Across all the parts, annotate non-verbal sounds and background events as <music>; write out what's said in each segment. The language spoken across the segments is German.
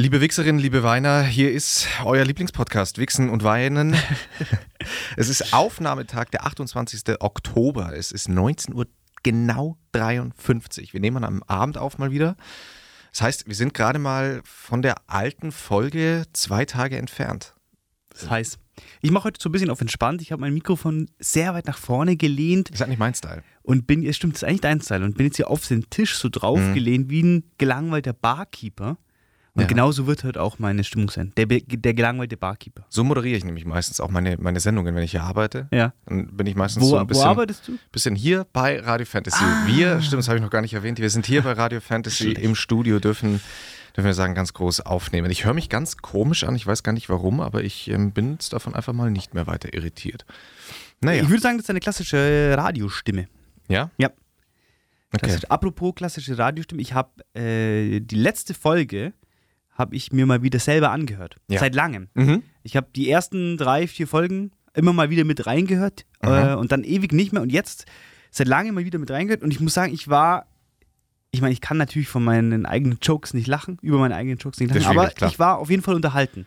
Liebe Wichserinnen, liebe Weiner, hier ist euer Lieblingspodcast Wichsen und Weinen. <laughs> es ist Aufnahmetag, der 28. Oktober. Es ist 19 Uhr genau 53. Wir nehmen am Abend auf mal wieder. Das heißt, wir sind gerade mal von der alten Folge zwei Tage entfernt. Das heißt, ich mache heute so ein bisschen auf entspannt. Ich habe mein Mikrofon sehr weit nach vorne gelehnt. Ist nicht mein Style. Und bin, es stimmt, das ist eigentlich dein Style. Und bin jetzt hier auf den Tisch so draufgelehnt mhm. wie ein gelangweilter Barkeeper. Und ja. genauso wird halt auch meine Stimmung sein. Der, der gelangweilte Barkeeper. So moderiere ich nämlich meistens auch meine, meine Sendungen, wenn ich hier arbeite. Ja. Dann bin ich meistens wo, so ein bisschen. Wo arbeitest du? Bisschen hier bei Radio Fantasy. Ah. Wir, stimmt, das habe ich noch gar nicht erwähnt. Wir sind hier bei Radio Fantasy im Studio, dürfen, dürfen wir sagen, ganz groß aufnehmen. Ich höre mich ganz komisch an, ich weiß gar nicht warum, aber ich ähm, bin jetzt davon einfach mal nicht mehr weiter irritiert. Naja. Ich würde sagen, das ist eine klassische Radiostimme. Ja? Ja. Okay. Klassisch, apropos klassische Radiostimme, ich habe äh, die letzte Folge habe ich mir mal wieder selber angehört. Ja. Seit langem. Mhm. Ich habe die ersten drei, vier Folgen immer mal wieder mit reingehört äh, und dann ewig nicht mehr und jetzt seit langem mal wieder mit reingehört und ich muss sagen, ich war ich meine, ich kann natürlich von meinen eigenen Jokes nicht lachen, über meine eigenen Jokes nicht lachen, aber klar. ich war auf jeden Fall unterhalten.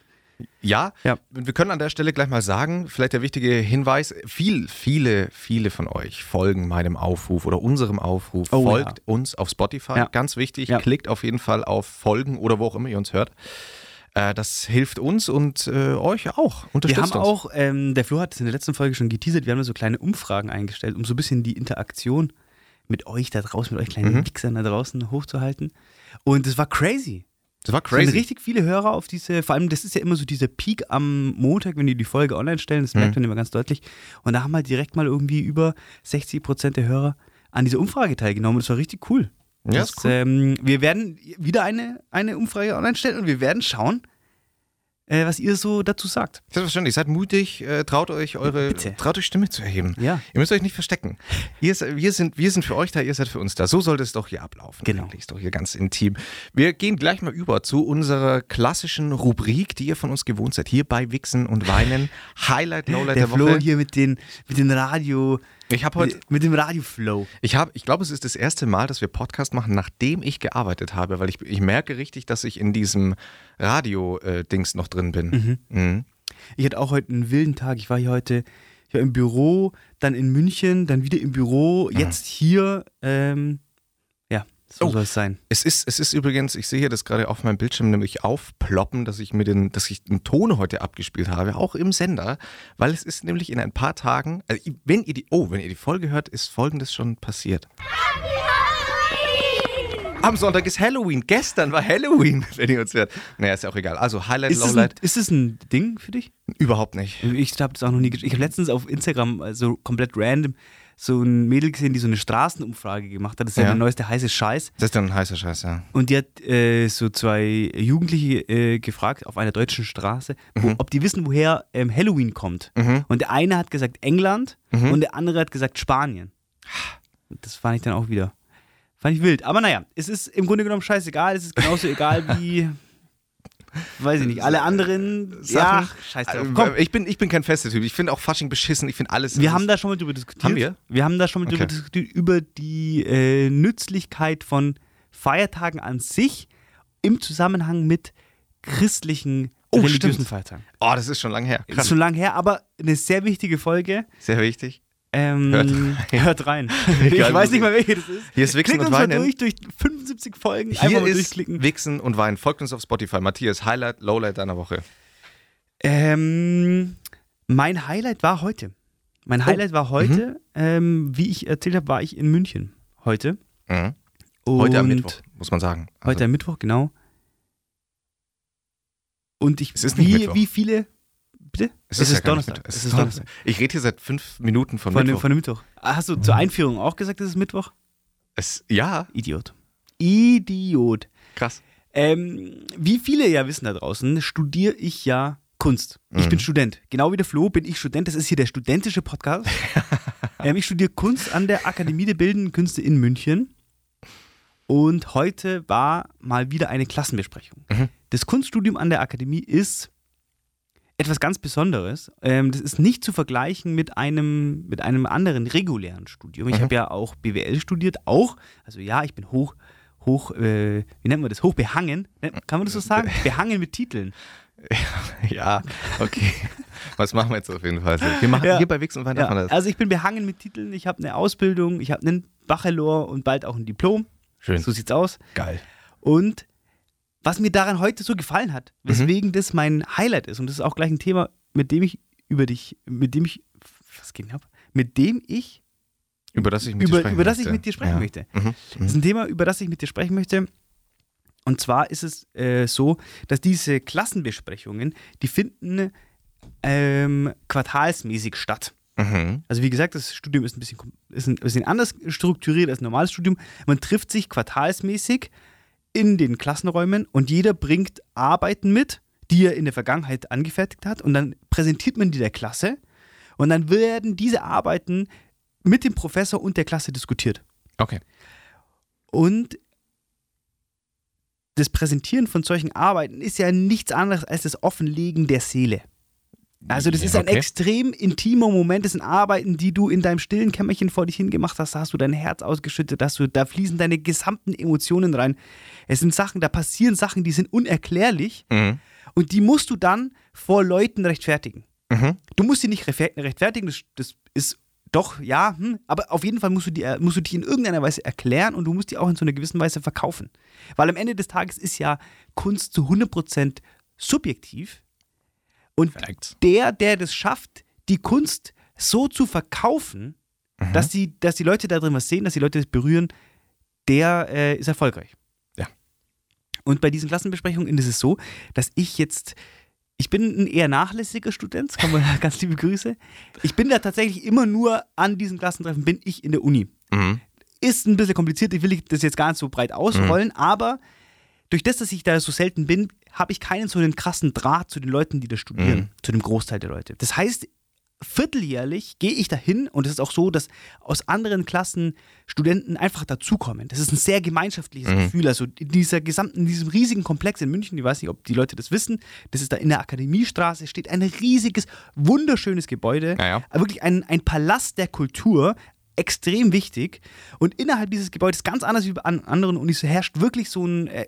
Ja, ja, wir können an der Stelle gleich mal sagen, vielleicht der wichtige Hinweis, viel, viele, viele von euch folgen meinem Aufruf oder unserem Aufruf, oh, folgt ja. uns auf Spotify, ja. ganz wichtig, klickt auf jeden Fall auf Folgen oder wo auch immer ihr uns hört. Äh, das hilft uns und äh, euch auch. Unterstützt wir haben uns. auch, ähm, der Flo hat es in der letzten Folge schon geteasert, wir haben so kleine Umfragen eingestellt, um so ein bisschen die Interaktion mit euch da draußen, mit euch kleinen mhm. Wichsern da draußen hochzuhalten. Und es war crazy. Das war crazy. Es sind richtig viele Hörer auf diese, vor allem, das ist ja immer so dieser Peak am Montag, wenn die die Folge online stellen, das merkt mhm. man immer ganz deutlich. Und da haben halt direkt mal irgendwie über 60 Prozent der Hörer an dieser Umfrage teilgenommen. Das war richtig cool. Ja, das, cool. ähm, wir werden wieder eine, eine Umfrage online stellen und wir werden schauen, äh, was ihr so dazu sagt. Selbstverständlich, seid mutig, äh, traut euch eure Bitte. traut euch Stimme zu erheben. Ja. Ihr müsst euch nicht verstecken. Ihr, wir, sind, wir sind für euch da, ihr seid für uns da. So sollte es doch hier ablaufen. Genau. Eigentlich ist doch hier ganz intim. Wir gehen gleich mal über zu unserer klassischen Rubrik, die ihr von uns gewohnt seid. Hier bei Wichsen und Weinen. <laughs> Highlight, Lowlight der, der Flo hier mit den, mit den Radio- ich habe heute mit dem Radioflow. Ich habe, ich glaube, es ist das erste Mal, dass wir Podcast machen, nachdem ich gearbeitet habe, weil ich, ich merke richtig, dass ich in diesem Radio-Dings noch drin bin. Mhm. Mhm. Ich hatte auch heute einen wilden Tag. Ich war hier heute ich war im Büro, dann in München, dann wieder im Büro, mhm. jetzt hier. Ähm, so oh, soll es sein. Es ist, es ist übrigens, ich sehe hier das gerade auf meinem Bildschirm nämlich aufploppen, dass ich mir den, dass ich den Ton heute abgespielt habe, auch im Sender, weil es ist nämlich in ein paar Tagen, also wenn ihr die, oh, wenn ihr die Folge hört, ist folgendes schon passiert. Am Sonntag ist Halloween. Gestern war Halloween, <laughs> wenn ihr uns hört. Naja, ist ja auch egal. Also Highlight, ist Lowlight. ist das ein Ding für dich? Überhaupt nicht. Ich habe das auch noch nie Ich habe letztens auf Instagram, also komplett random, so ein Mädel gesehen, die so eine Straßenumfrage gemacht hat. Das ist ja, ja der neueste heiße Scheiß. Das ist dann ein heißer Scheiß, ja. Und die hat äh, so zwei Jugendliche äh, gefragt auf einer deutschen Straße, wo, mhm. ob die wissen, woher ähm, Halloween kommt. Mhm. Und der eine hat gesagt England mhm. und der andere hat gesagt Spanien. Das fand ich dann auch wieder. Fand ich wild. Aber naja, es ist im Grunde genommen scheißegal. Es ist genauso egal wie Weiß ich nicht. Alle anderen Sachen. Ja, scheiß drauf. Äh, Komm. Ich bin, ich bin kein fester Typ. Ich finde auch Fasching beschissen. Ich finde alles. Wir haben da schon mal drüber diskutiert. Haben wir? Wir haben da schon mal okay. drüber diskutiert, über die äh, Nützlichkeit von Feiertagen an sich im Zusammenhang mit christlichen oh, religiösen stimmt. Feiertagen. Oh, das ist schon lange her. Krass. Das ist schon lange her, aber eine sehr wichtige Folge. Sehr wichtig. Ähm, hört rein. <laughs> Hört rein. <laughs> ich weiß nicht mal, welche das ist. Hier ist Wichsen Klickt und Weinen. durch, durch 75 Folgen. Hier Einfach ist durchklicken. Wichsen und Weinen. Folgt uns auf Spotify. Matthias, Highlight, Lowlight deiner Woche. Ähm, mein Highlight war heute. Mein oh. Highlight oh. war heute, mhm. ähm, wie ich erzählt habe, war ich in München heute. Mhm. Heute am Mittwoch, muss man sagen. Also heute am Mittwoch, genau. Und ich, wie, wie viele Bitte? Es, es ist, ja Donnerstag. Es, es ist Donnerstag. Ich rede hier seit fünf Minuten von, von Mittwoch. Von dem Mittwoch. Ah, hast du zur Einführung auch gesagt, es ist Mittwoch? Es, ja. Idiot. Idiot. Krass. Ähm, wie viele ja wissen da draußen, studiere ich ja Kunst. Ich mhm. bin Student. Genau wie der Flo bin ich Student. Das ist hier der studentische Podcast. <laughs> ähm, ich studiere Kunst an der Akademie der Bildenden Künste in München. Und heute war mal wieder eine Klassenbesprechung. Mhm. Das Kunststudium an der Akademie ist etwas ganz Besonderes. Ähm, das ist nicht zu vergleichen mit einem, mit einem anderen regulären Studium. Ich mhm. habe ja auch BWL studiert, auch. Also ja, ich bin hoch, hoch, äh, wie nennt man das, hoch behangen, kann man das so sagen? Behangen mit Titeln. <laughs> Ja, okay. Was machen wir jetzt auf jeden Fall? Wir machen Ja. hier bei Wix und Wein Ja, das. also ich bin behangen mit Titeln, ich habe eine Ausbildung, ich habe einen Bachelor und bald auch ein Diplom. Schön. So sieht's aus. Geil. Und was mir daran heute so gefallen Mhm. hat, weswegen das mein Highlight ist, und das ist auch gleich ein Thema, mit dem ich über dich, mit dem ich, was geht denn ab? Mit dem ich, Über das ich mit dir über, sprechen über das ich möchte. mit dir sprechen ja. möchte. Mhm. Das ist ein Thema, über das ich mit dir sprechen möchte. Und zwar ist es äh, so, dass diese Klassenbesprechungen, die finden ähm, quartalsmäßig statt. Mhm. Also wie gesagt, das Studium ist ein bisschen, ist ein bisschen anders strukturiert als ein normales Studium. Man trifft sich quartalsmäßig in den Klassenräumen und jeder bringt Arbeiten mit, die er in der Vergangenheit angefertigt hat und dann präsentiert man die der Klasse und dann werden diese Arbeiten mit dem Professor und der Klasse diskutiert. Okay. Und das Präsentieren von solchen Arbeiten ist ja nichts anderes als das Offenlegen der Seele. Also das ist ein okay. extrem intimer Moment, das sind Arbeiten, die du in deinem stillen Kämmerchen vor dich hingemacht hast, da hast du dein Herz ausgeschüttet, hast du, da fließen deine gesamten Emotionen rein. Es sind Sachen, da passieren Sachen, die sind unerklärlich Mhm. und die musst du dann vor Leuten rechtfertigen. Mhm. Du musst sie nicht rechtfer- rechtfertigen, das, das ist doch, ja, hm, aber auf jeden Fall musst du, die, musst du dich in irgendeiner Weise erklären und du musst die auch in so einer gewissen Weise verkaufen. Weil am Ende des Tages ist ja Kunst zu 100% subjektiv und Facts. der, der das schafft, die Kunst so zu verkaufen, Mhm. dass, die, dass die Leute da drin was sehen, dass die Leute das berühren, der äh, ist erfolgreich. Ja. Und bei diesen Klassenbesprechungen ist es so, dass ich jetzt, ich bin ein eher nachlässiger Student, kann man <laughs> ganz liebe Grüße. Ich bin da tatsächlich immer nur an diesen Klassentreffen, bin ich in der Uni. Mhm. Ist ein bisschen kompliziert, ich will das jetzt gar nicht so breit ausrollen, aber durch das, dass ich da so selten bin, habe ich keinen so einen krassen Draht zu den Leuten, die da studieren, Mhm. zu dem Großteil der Leute. Das heißt, vierteljährlich gehe ich dahin und es ist auch so, dass aus anderen Klassen Studenten einfach dazukommen. Das ist ein sehr gemeinschaftliches Mhm. Gefühl. Also in dieser gesamten, in diesem riesigen Komplex in München, ich weiß nicht, ob die Leute das wissen, das ist da in der Akademiestraße, steht ein riesiges, wunderschönes Gebäude. Ja, ja. Wirklich ein, ein Palast der Kultur, extrem wichtig. Und innerhalb dieses Gebäudes, ganz anders wie an anderen Unis, herrscht wirklich so ein äh,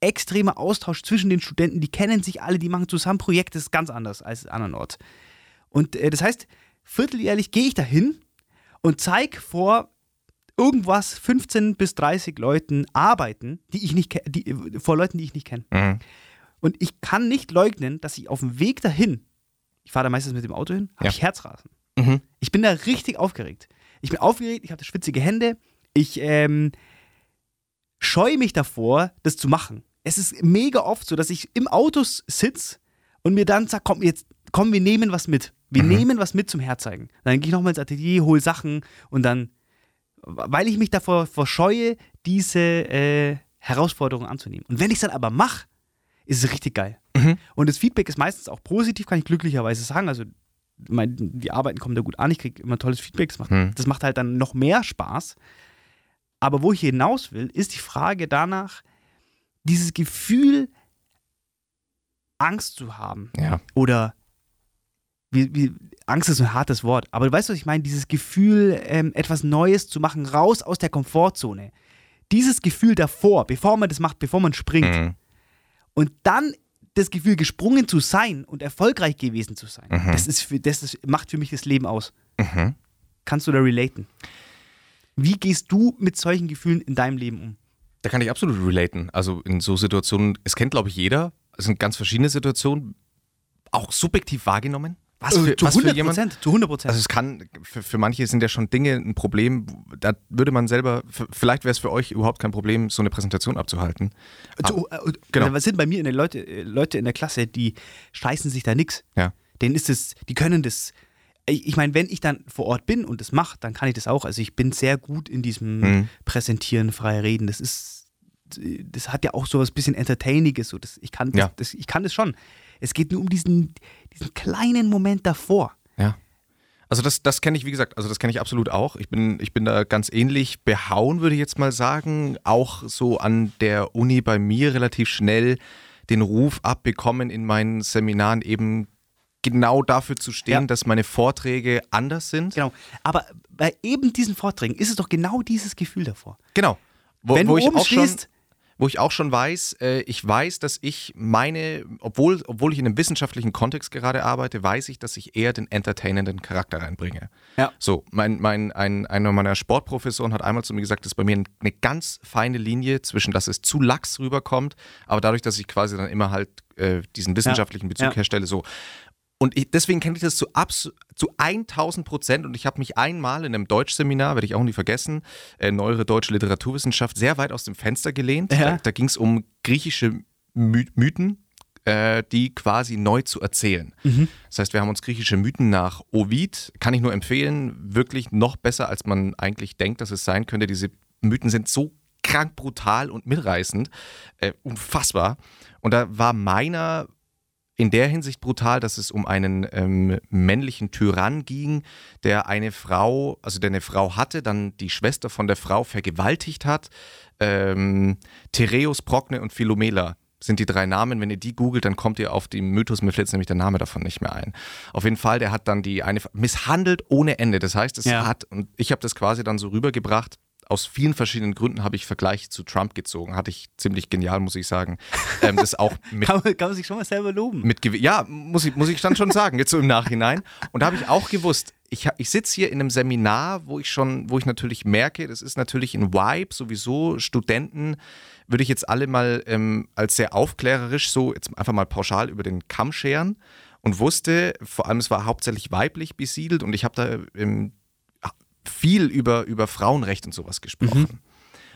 extremer Austausch zwischen den Studenten. Die kennen sich alle, die machen zusammen Projekte, das ist ganz anders als andernorts. Und äh, das heißt, vierteljährlich gehe ich dahin und zeige vor irgendwas 15 bis 30 Leuten Arbeiten, die ich nicht die, äh, vor Leuten, die ich nicht kenne. Mhm. Und ich kann nicht leugnen, dass ich auf dem Weg dahin, ich fahre da meistens mit dem Auto hin, habe Ja. ich Herzrasen. Mhm. Ich bin da richtig aufgeregt. Ich bin aufgeregt, ich habe schwitzige Hände. Ich ähm, scheue mich davor, das zu machen. Es ist mega oft so, dass ich im Auto sitze und mir dann sage, komm, jetzt, komm, wir nehmen was mit. Wir Mhm. nehmen was mit zum Herzeigen. Dann gehe ich nochmal ins Atelier, hole Sachen und dann, weil ich mich davor verscheue, diese äh, Herausforderung anzunehmen. Und wenn ich es dann aber mache, ist es richtig geil. Mhm. Und das Feedback ist meistens auch positiv, kann ich glücklicherweise sagen. Also mein, die Arbeiten kommen da gut an, ich kriege immer tolles Feedback, das macht, Hm. das macht halt dann noch mehr Spaß. Aber wo ich hinaus will, ist die Frage danach, dieses Gefühl, Angst zu haben Ja. oder wie, wie, Angst ist ein hartes Wort, aber du weißt, was ich meine, dieses Gefühl, ähm, etwas Neues zu machen, raus aus der Komfortzone. Dieses Gefühl davor, bevor man das macht, bevor man springt, Mhm. und dann das Gefühl, gesprungen zu sein und erfolgreich gewesen zu sein, Mhm. das, ist für, das ist, macht für mich das Leben aus. Mhm. Kannst du da relaten? Wie gehst du mit solchen Gefühlen in deinem Leben um? Da kann ich absolut relaten. Also in so Situationen, es kennt glaube ich jeder, es sind ganz verschiedene Situationen, auch subjektiv wahrgenommen. Was für, Äh, zu was für 100 jemand? Prozent, zu 100 Prozent. Also es kann, für, für manche sind ja schon Dinge ein Problem, da würde man selber, vielleicht wäre es für euch überhaupt kein Problem, so eine Präsentation abzuhalten. Zu, äh, genau. Was sind bei mir in der Leute, äh, Leute in der Klasse, die scheißen sich da nix. Ja. Denen ist es, die können das. Ich meine, wenn ich dann vor Ort bin und das mache, dann kann ich das auch. Also ich bin sehr gut in diesem Mhm. Präsentieren, frei reden. Das ist, das hat ja auch so was bisschen Entertainiges. So. Das, ich, kann das, Ja. das, ich kann das schon. Es geht nur um diesen, diesen kleinen Moment davor. Ja. Also das, das kenne ich, wie gesagt, also das kenne ich absolut auch. Ich bin, ich bin da ganz ähnlich behauen, würde ich jetzt mal sagen. Auch so an der Uni bei mir relativ schnell den Ruf abbekommen, in meinen Seminaren eben genau dafür zu stehen, Ja. dass meine Vorträge anders sind. Genau. Aber bei eben diesen Vorträgen ist es doch genau dieses Gefühl davor. Genau. Wo, Wenn wo du ich oben auch schon, stehst, wo ich auch schon weiß, äh, ich weiß, dass ich meine, obwohl, obwohl ich in einem wissenschaftlichen Kontext gerade arbeite, weiß ich, dass ich eher den entertainenden Charakter reinbringe. Ja. So, mein, mein, ein, einer meiner Sportprofessoren hat einmal zu mir gesagt, dass bei mir eine ganz feine Linie zwischen, dass es zu lax rüberkommt, aber dadurch, dass ich quasi dann immer halt äh, diesen wissenschaftlichen Bezug Ja. herstelle, so. Und ich, deswegen kenne ich das zu, abs zu 1000 Prozent und ich habe mich einmal in einem Deutschseminar, werde ich auch nie vergessen, äh, neuere deutsche Literaturwissenschaft, sehr weit aus dem Fenster gelehnt. Ja. Da, da ging es um griechische My Mythen, äh, die quasi neu zu erzählen. Das heißt, wir haben uns griechische Mythen nach Ovid, kann ich nur empfehlen, wirklich noch besser, als man eigentlich denkt, dass es sein könnte. Diese Mythen sind so krank brutal und mitreißend, äh, unfassbar. Und da war meiner in der Hinsicht brutal, dass es um einen ähm, männlichen Tyrann ging, der eine Frau, also der eine Frau hatte, dann die Schwester von der Frau vergewaltigt hat. Ähm, Tereus, Prokne und Philomela sind die drei Namen. Wenn ihr die googelt, dann kommt ihr auf den Mythos, mir fällt nämlich der Name davon nicht mehr ein. Auf jeden Fall, der hat dann die eine misshandelt ohne Ende. Das heißt, es Ja. hat, und ich habe das quasi dann so rübergebracht, aus vielen verschiedenen Gründen habe ich Vergleiche zu Trump gezogen. Hatte ich ziemlich genial, muss ich sagen. Ähm, das auch <laughs> mit Kann, man- kann man sich schon mal selber loben. mit ja, muss ich, muss ich dann schon sagen, jetzt so im Nachhinein. Und da habe ich auch gewusst, ich, ich sitze hier in einem Seminar, wo ich schon, wo ich natürlich merke, das ist natürlich ein Vibe, sowieso Studenten würde ich jetzt alle mal ähm, als sehr aufklärerisch so jetzt einfach mal pauschal über den Kamm scheren und wusste, vor allem es war hauptsächlich weiblich besiedelt und ich habe da ähm, viel über, über Frauenrecht und sowas gesprochen.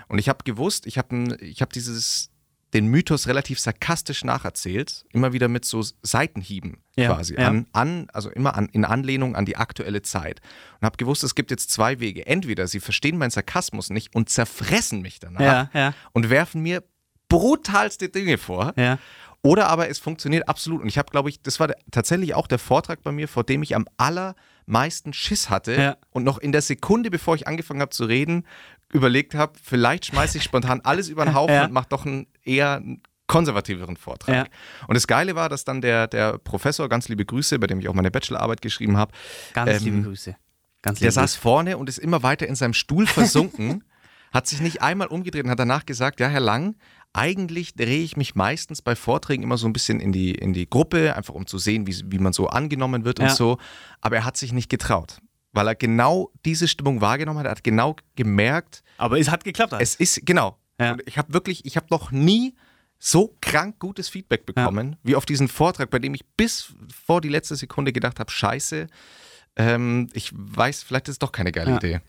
Und ich habe gewusst, ich habe ich hab dieses den Mythos relativ sarkastisch nacherzählt, immer wieder mit so Seitenhieben Ja, quasi ja. an, an also immer an, in Anlehnung an die aktuelle Zeit und habe gewusst, es gibt jetzt zwei Wege. Entweder sie verstehen meinen Sarkasmus nicht und zerfressen mich danach Ja, und werfen mir brutalste Dinge vor. Oder aber es funktioniert absolut. Und ich habe, glaube ich, das war tatsächlich auch der Vortrag bei mir, vor dem ich am allermeisten Schiss hatte Ja. und noch in der Sekunde, bevor ich angefangen habe zu reden, überlegt habe, vielleicht schmeiße ich spontan alles über den Haufen Ja. und mache doch einen eher konservativeren Vortrag. Ja. Und das Geile war, dass dann der, der Professor, ganz liebe Grüße, bei dem ich auch meine Bachelorarbeit geschrieben habe, Ganz Ähm, liebe Grüße. Ganz der saß vorne und ist immer weiter in seinem Stuhl versunken, <laughs> hat sich nicht einmal umgedreht und hat danach gesagt, ja, Herr Lang, eigentlich drehe ich mich meistens bei Vorträgen immer so ein bisschen in die, in die Gruppe, einfach um zu sehen, wie, wie man so angenommen wird und Ja. so. Aber er hat sich nicht getraut, weil er genau diese Stimmung wahrgenommen hat. Er hat genau gemerkt, Aber es hat geklappt. es ist, genau. Ja. Und ich habe wirklich, ich habe noch nie so krank gutes Feedback bekommen, wie auf diesen Vortrag, bei dem ich bis vor die letzte Sekunde gedacht habe, scheiße, ähm, ich weiß, vielleicht ist es doch keine geile Ja. Idee.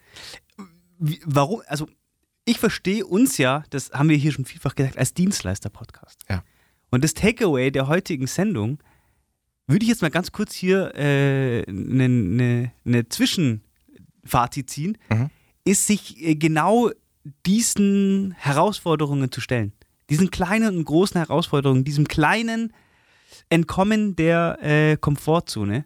Wie, warum? Also, ich verstehe uns ja, das haben wir hier schon vielfach gesagt, als Dienstleister-Podcast. Ja. Und das Takeaway der heutigen Sendung würde ich jetzt mal ganz kurz hier eine äh, ne, ne, ne Zwischenfazit ziehen, Mhm. ist sich äh, genau diesen Herausforderungen zu stellen. Diesen kleinen und großen Herausforderungen, diesem kleinen Entkommen der äh, Komfortzone.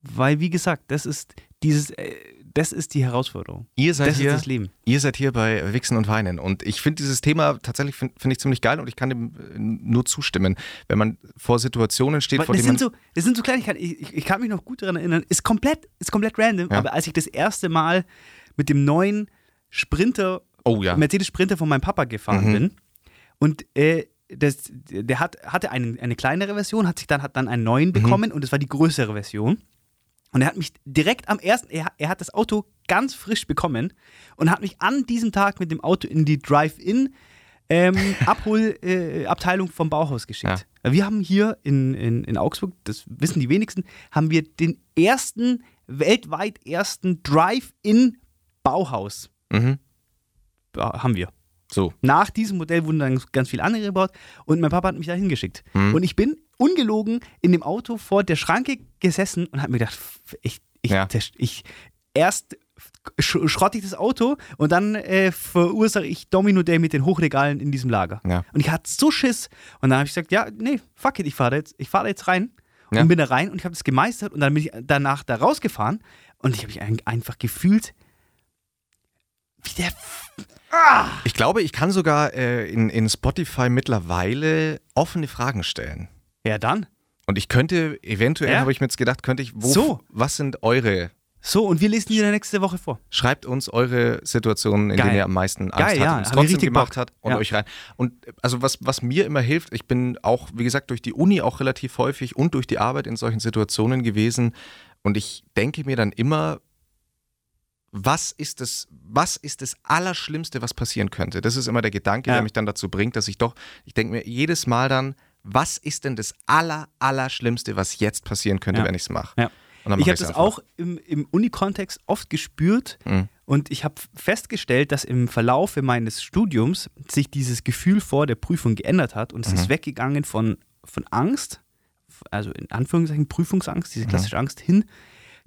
Weil, wie gesagt, das ist dieses, äh, das ist die Herausforderung. Ihr seid, Das hier, ist das Leben. ihr seid hier bei Wichsen und Weinen und ich finde dieses Thema tatsächlich finde find ich ziemlich geil und ich kann dem äh, nur zustimmen, wenn man vor Situationen steht, Weil vor denen sind man so, das sind so Kleinigkeiten, ich, ich, ich kann mich noch gut daran erinnern, ist komplett, ist komplett random, Ja. aber als ich das erste Mal mit dem neuen Sprinter, Oh ja. Mercedes Sprinter von meinem Papa gefahren Mhm. bin und äh, das, der hat, hatte einen, eine kleinere Version, hat sich dann, hat dann einen Mhm. neuen bekommen und das war die größere Version. Und er hat mich direkt am ersten, er, er hat das Auto ganz frisch bekommen und hat mich an diesem Tag mit dem Auto in die Drive-In ähm, <laughs> Abholabteilung äh, vom Bauhaus geschickt. Wir haben hier in, in, in Augsburg, das wissen die wenigsten, haben wir den ersten, weltweit ersten Drive-In Bauhaus. Mhm. Ja, haben wir. So. Nach diesem Modell wurden dann ganz viele andere gebaut und mein Papa hat mich da hingeschickt. Mhm. Und ich bin ungelogen in dem Auto vor der Schranke gesessen und habe mir gedacht, ich, ich, Ja. ich erst sch schrotte ich das Auto und dann äh, verursache ich Domino Day mit den Hochregalen in diesem Lager. Ja. Und ich hatte so Schiss. Und dann habe ich gesagt, ja, nee, fuck it, ich fahre da jetzt, ich fahre jetzt rein. Ja. Und bin da rein und ich habe das gemeistert und dann bin ich danach da rausgefahren und ich habe mich ein- einfach gefühlt, wie der Ich glaube, ich kann sogar äh, in, in Spotify mittlerweile offene Fragen stellen. Ja, dann. Und ich könnte, eventuell Ja. habe ich mir jetzt gedacht, könnte ich, wo, So. was sind eure So, und wir lesen die dann nächste Woche vor. Schreibt uns eure Situationen, in Geil. denen ihr am meisten Angst Geil, hattet ja, und es trotzdem richtig gemacht Bock. hat und Ja. euch rein. Und also was, was mir immer hilft, ich bin auch, wie gesagt, durch die Uni auch relativ häufig und durch die Arbeit in solchen Situationen gewesen und ich denke mir dann immer, was ist das, was ist das Allerschlimmste, was passieren könnte? Das ist immer der Gedanke, Ja. der mich dann dazu bringt, dass ich doch, ich denke mir jedes Mal dann, was ist denn das Aller, Allerschlimmste, was jetzt passieren könnte, Ja. wenn ich es mache? Ja. Dann Ich mach habe das einfach. auch im, im Uni-Kontext oft gespürt Mhm. und ich habe festgestellt, dass im Verlaufe meines Studiums sich dieses Gefühl vor der Prüfung geändert hat und es Mhm. ist weggegangen von, von Angst, also in Anführungszeichen Prüfungsangst, Mhm. diese klassische Angst, hin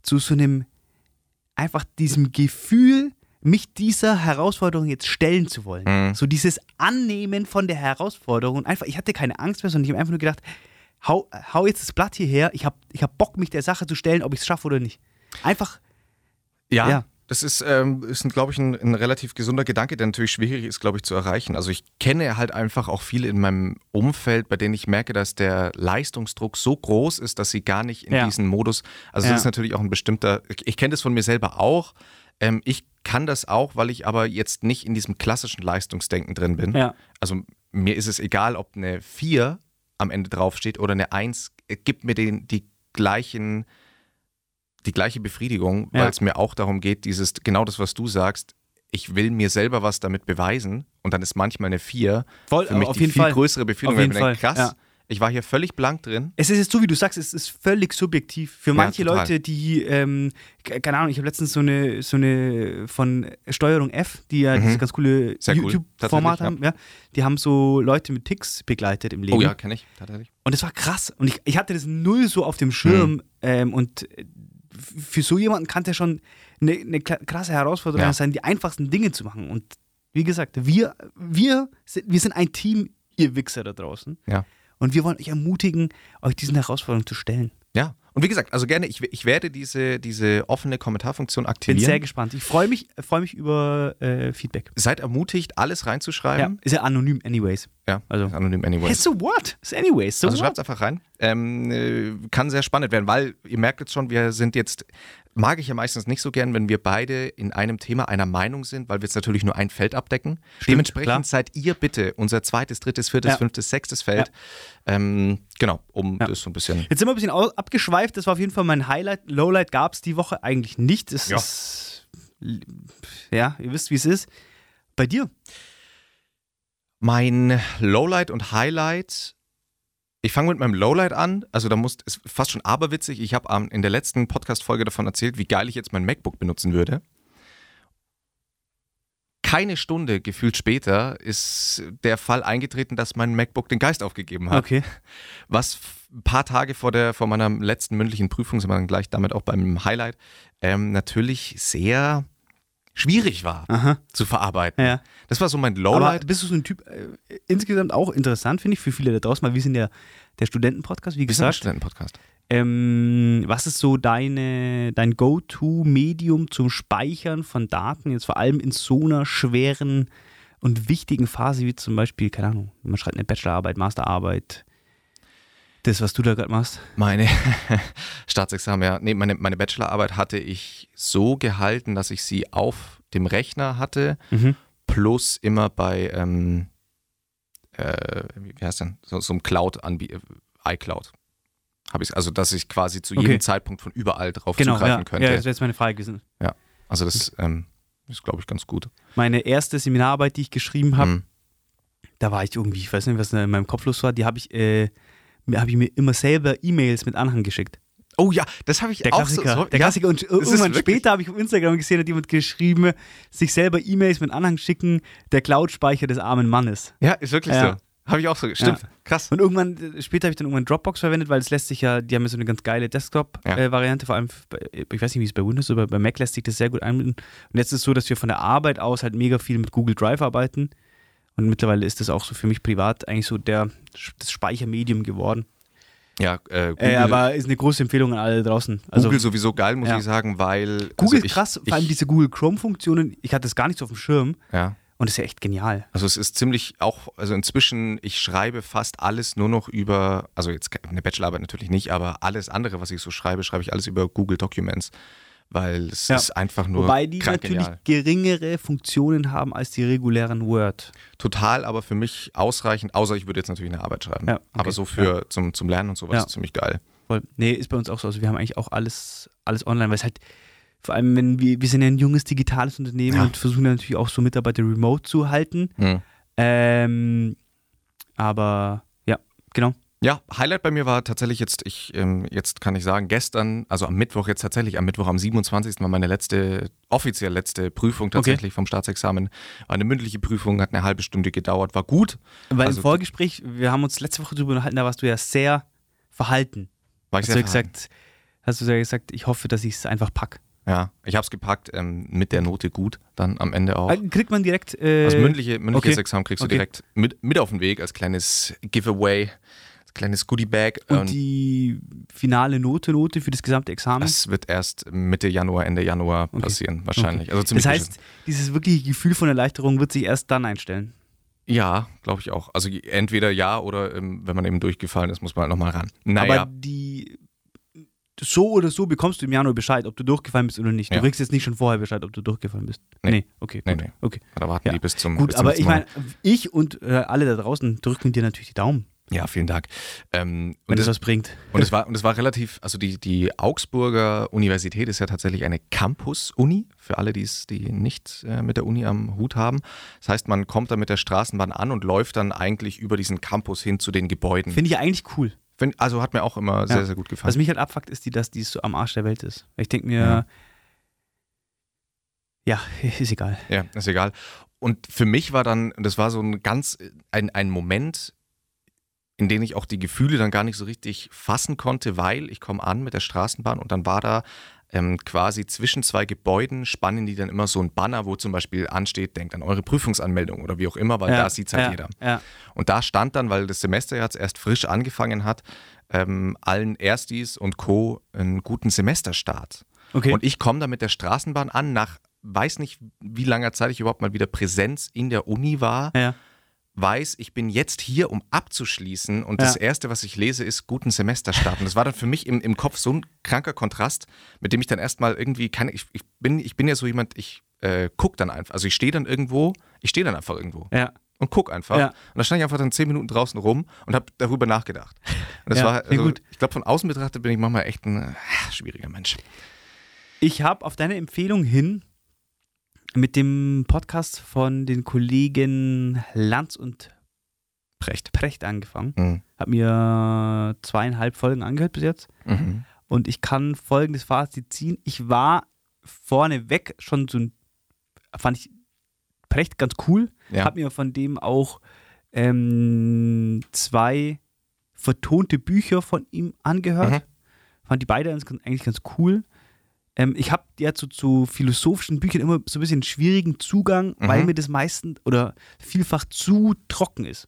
zu so einem, einfach diesem Gefühl, mich dieser Herausforderung jetzt stellen zu wollen. Mhm. So dieses Annehmen von der Herausforderung. Und einfach, ich hatte keine Angst mehr, sondern ich habe einfach nur gedacht, hau, hau jetzt das Blatt hierher, ich habe ich hab Bock, mich der Sache zu stellen, ob ich es schaffe oder nicht. Einfach, Ja, Ja. das ist, ähm, ist glaube ich, ein, ein relativ gesunder Gedanke, der natürlich schwierig ist, glaube ich, zu erreichen. Also ich kenne halt einfach auch viele in meinem Umfeld, bei denen ich merke, dass der Leistungsdruck so groß ist, dass sie gar nicht in Ja. diesen Modus, also Ja. das ist natürlich auch ein bestimmter, ich, ich kenne das von mir selber auch. Ähm, ich kann das auch, weil ich aber jetzt nicht in diesem klassischen Leistungsdenken drin bin. ja. Also mir ist es egal, ob eine 4 am Ende draufsteht oder eine 1, äh, gibt mir den, die gleichen, die gleiche Befriedigung, Ja. weil es mir auch darum geht, dieses, genau das, was du sagst, ich will mir selber was damit beweisen und dann ist manchmal eine 4 Voll, für mich auf die jeden viel Fall. größere Befriedigung, Auf jeden mir denke, Fall, krass, ja. Ich war hier völlig blank drin. Es ist jetzt so, wie du sagst, es ist völlig subjektiv. Für manche total. Leute, die, ähm, ke- keine Ahnung, ich habe letztens so eine, so eine von Steuerung F, die ja Mhm. dieses ganz coole cool, YouTube-Format tatsächlich, haben, ja. die haben so Leute mit Ticks begleitet im Leben. Oh ja, kenne ich, tatsächlich. Und das war krass. Und ich, ich hatte das null so auf dem Schirm. Mhm. Ähm, und äh, für so jemanden kann es ja schon eine, eine krasse Herausforderung Ja. sein, die einfachsten Dinge zu machen. Und wie gesagt, wir, wir, sind, wir sind ein Team, ihr Wichser da draußen. Ja. Und wir wollen euch ermutigen, euch diesen Herausforderungen zu stellen. Ja. Und wie gesagt, also gerne, ich, ich werde diese, diese offene Kommentarfunktion Bin aktivieren. sehr gespannt. Ich freue mich, freue mich über äh, Feedback. Seid ermutigt, alles Ja, reinzuschreiben. ist ja anonym, anyways. Ja, Also- anonym anyway. Hey, so what? Ist anyways, so also schreibt einfach rein. Ähm, äh, kann sehr spannend werden, weil ihr merkt jetzt schon, wir sind jetzt, mag ich ja meistens nicht so gern, wenn wir beide in einem Thema einer Meinung sind, weil wir jetzt natürlich nur ein Feld abdecken. Stimmt, Dementsprechend klar. seid ihr bitte unser zweites, drittes, viertes, Ja. fünftes, sechstes Feld. Ähm, genau, um Ja. das so ein bisschen. Jetzt sind wir ein bisschen abgeschweift. Das war auf jeden Fall mein Highlight. Lowlight gab es die Woche eigentlich nicht. Es Ja. ist. Ja, ihr wisst, wie es ist. Bei dir? Mein Lowlight und Highlight. Ich fange mit meinem Lowlight an. Also da muss ist fast schon aberwitzig. Ich habe in der letzten Podcast-Folge davon erzählt, wie geil ich jetzt mein MacBook benutzen würde. Keine Stunde gefühlt später ist der Fall eingetreten, dass mein MacBook den Geist aufgegeben hat. Okay. Was ein paar Tage vor, der, vor meiner letzten mündlichen Prüfung, sind wir dann gleich damit auch beim Highlight, ähm, natürlich sehr schwierig war Aha. zu verarbeiten. Ja. Das war so mein Aber Lowlight. bist du so ein Typ, äh, insgesamt auch interessant, finde ich, für viele da draußen, weil wir sind ja der Studenten-Podcast, wie gesagt. Studentenpodcast. Ähm, was ist so deine, dein Go-To-Medium zum Speichern von Daten, jetzt vor allem in so einer schweren und wichtigen Phase wie zum Beispiel, keine Ahnung, man schreibt eine Bachelorarbeit, Masterarbeit, das, was du da gerade machst? Meine <laughs> Staatsexamen, ja. Nee, meine, meine Bachelorarbeit hatte ich so gehalten, dass ich sie auf dem Rechner hatte, Mhm. plus immer bei, ähm, äh, wie heißt denn, so, so einem Cloud-Anbieter, iCloud. Habe ich also, dass ich quasi zu jedem Okay. Zeitpunkt von überall drauf Genau, zugreifen ja, könnte. ja, das wäre jetzt meine Frage gewesen. also, das ähm, ist, glaube ich, ganz gut. Meine erste Seminararbeit, die ich geschrieben habe, Hm. da war ich irgendwie, ich weiß nicht, was in meinem Kopf los war, die habe ich, äh, habe ich mir immer selber E-Mails mit Anhang geschickt. Oh ja, das habe ich Der auch Klassiker. so. so der ja, Klassiker. Und ist irgendwann später habe ich auf Instagram gesehen, hat jemand geschrieben, sich selber E-Mails mit Anhang schicken, der Cloud-Speicher des armen Mannes. Ja, ist wirklich Ja. so. Habe ich auch so. Stimmt. Krass. Und irgendwann, äh, später habe ich dann irgendwann Dropbox verwendet, weil es lässt sich ja, die haben ja so eine ganz geile Desktop-Variante, vor allem, bei, ich weiß nicht, wie es bei Windows oder bei Mac lässt sich das sehr gut einbinden. Und jetzt ist es so, dass wir von der Arbeit aus halt mega viel mit Google Drive arbeiten. Und mittlerweile ist das auch so für mich privat eigentlich so der, das Speichermedium geworden. Ja, äh, Google, Äh, aber ist eine große Empfehlung an alle draußen. Also Google sowieso geil, muss Ja. ich sagen, weil. Google also ist krass, ich, vor allem diese Google Chrome-Funktionen, ich hatte das gar nicht so auf dem Schirm Ja. und das ist ja echt genial. Also es ist ziemlich auch, also inzwischen, ich schreibe fast alles nur noch über, also jetzt eine Bachelorarbeit natürlich nicht, aber alles andere, was ich so schreibe, schreibe ich alles über Google Documents, weil es Ja. ist einfach nur Wobei die natürlich genial. geringere Funktionen haben als die regulären Word. Total, aber für mich ausreichend, außer ich würde jetzt natürlich eine Arbeit schreiben. Ja, okay. Aber so für zum, zum Lernen und sowas Ja. ist ziemlich geil. Voll. Nee, ist bei uns auch so. Also wir haben eigentlich auch alles, alles online, weil es halt, vor allem wenn wir, wir sind ja ein junges digitales Unternehmen Ja. und versuchen natürlich auch so Mitarbeiter remote zu halten. Hm. Ähm, aber ja, genau. Ja, Highlight bei mir war tatsächlich jetzt, ich, ähm, jetzt kann ich sagen, gestern, also am Mittwoch, jetzt tatsächlich am Mittwoch, am 27. war meine letzte, offiziell letzte Prüfung tatsächlich vom Staatsexamen. War eine mündliche Prüfung, hat eine halbe Stunde gedauert, war gut. Weil Also- im Vorgespräch, wir haben uns letzte Woche darüber unterhalten, da warst du ja sehr verhalten. War ich Hast sehr du, verhalten. gesagt, hast du ja gesagt, ich hoffe, dass ich es einfach pack. Ja, ich habe es gepackt, ähm, mit der Note gut, dann am Ende auch. Äh, Kriegt man direkt. Äh, Das mündliche, mündliches okay. Examen kriegst du Okay. direkt mit, mit auf den Weg als kleines Giveaway, kleines Goodie-Bag. und die finale Note, Note für das gesamte Examen. das wird erst Mitte Januar, Ende Januar Okay. passieren, wahrscheinlich. Also das heißt, dieses wirkliche Gefühl von Erleichterung wird sich erst dann einstellen. Ja, glaube ich auch. Also entweder ja oder ähm, wenn man eben durchgefallen ist, muss man halt nochmal ran. Naja, Aber die. So oder so bekommst du im Januar Bescheid, ob du durchgefallen bist oder nicht. Du Ja. kriegst jetzt nicht schon vorher Bescheid, ob du durchgefallen bist. Nee. okay, Nee, gut. nee. okay. da warten Ja. die bis zum Gut, bis zum aber ich meine, ich und äh, alle da draußen drücken dir natürlich die Daumen, Ja, vielen Dank. Ähm, wenn und, es was bringt. und, es war, und es war relativ, also die, die Augsburger Universität ist ja tatsächlich eine Campus-Uni, für alle, die es die nicht äh, mit der Uni am Hut haben. Das heißt, man kommt da mit der Straßenbahn an und läuft dann eigentlich über diesen Campus hin zu den Gebäuden. Finde ich eigentlich cool. Find, also hat mir auch immer sehr, Ja. sehr gut gefallen. Was mich halt abfuckt, ist, die, dass die so am Arsch der Welt ist. Ich denke mir, Ja. ja. <laughs> ist egal. Ja, ist egal. Und für mich war dann, das war so ein ganz, ein, ein Moment, in dem ich auch die Gefühle dann gar nicht so richtig fassen konnte, weil ich komme an mit der Straßenbahn und dann war da ähm, quasi zwischen zwei Gebäuden spannen die dann immer so ein Banner, wo zum Beispiel ansteht, denkt an eure Prüfungsanmeldung oder wie auch immer, weil ja, da sieht es halt ja, jeder. Ja. Und da stand dann, weil das Semester jetzt erst frisch angefangen hat, ähm, allen Erstis und Co. einen guten Semesterstart. Okay. Und ich komme da mit der Straßenbahn an, nach weiß nicht, wie langer Zeit ich überhaupt mal wieder Präsenz in der Uni war, ja. Weiß, ich bin jetzt hier, um abzuschließen und das Ja. Erste, was ich lese, ist guten Semesterstart. Und das war dann für mich im, im Kopf so ein kranker Kontrast, mit dem ich dann erstmal irgendwie keine, ich, ich, bin, ich bin ja so jemand, ich äh, guck dann einfach, also ich stehe dann irgendwo, ich stehe dann einfach irgendwo ja. und guck einfach. Ja. Und da stand ich einfach dann zehn Minuten draußen rum und habe darüber nachgedacht. Und das Ja, war, also, gut. ich glaube, von außen betrachtet bin ich manchmal echt ein äh, schwieriger Mensch. Ich habe auf deine Empfehlung hin mit dem Podcast von den Kollegen Lanz und Precht. Precht angefangen. Mhm. Habe mir zweieinhalb Folgen angehört bis jetzt. Mhm. Und ich kann folgendes Fazit ziehen. Ich war vorneweg schon so ein, fand ich Precht ganz cool. Ja. Habe mir von dem auch ähm, zwei vertonte Bücher von ihm angehört. Mhm. Fand die beide eigentlich ganz cool. Ähm, ich habe ja zu, zu philosophischen Büchern immer so ein bisschen schwierigen Zugang, weil Mhm. mir das meistens oder vielfach zu trocken ist.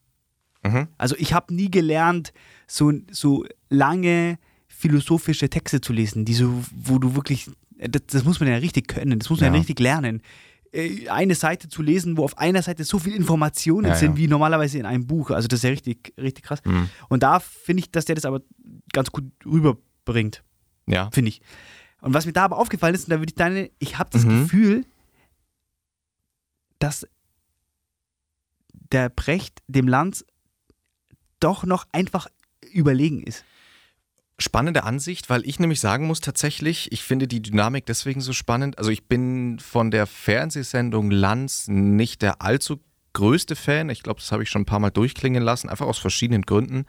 Mhm. Also ich habe nie gelernt, so, so lange philosophische Texte zu lesen, die so, wo du wirklich, das, das muss man ja richtig können, das muss man ja, Ja. richtig lernen. Äh, Eine Seite zu lesen, wo auf einer Seite so viele Informationen Ja, sind, ja. wie normalerweise in einem Buch. Also das ist ja richtig, richtig krass. Mhm. Und da finde ich, dass der das aber ganz gut rüberbringt, Ja. finde ich. Und was mir da aber aufgefallen ist, und da würde ich deine, ich habe das Mhm. Gefühl, dass der Brecht dem Lanz doch noch einfach überlegen ist. Spannende Ansicht, weil ich nämlich sagen muss tatsächlich, ich finde die Dynamik deswegen so spannend. Also ich bin von der Fernsehsendung Lanz nicht der allzu größte Fan. Ich glaube, das habe ich schon ein paar Mal durchklingen lassen, einfach aus verschiedenen Gründen.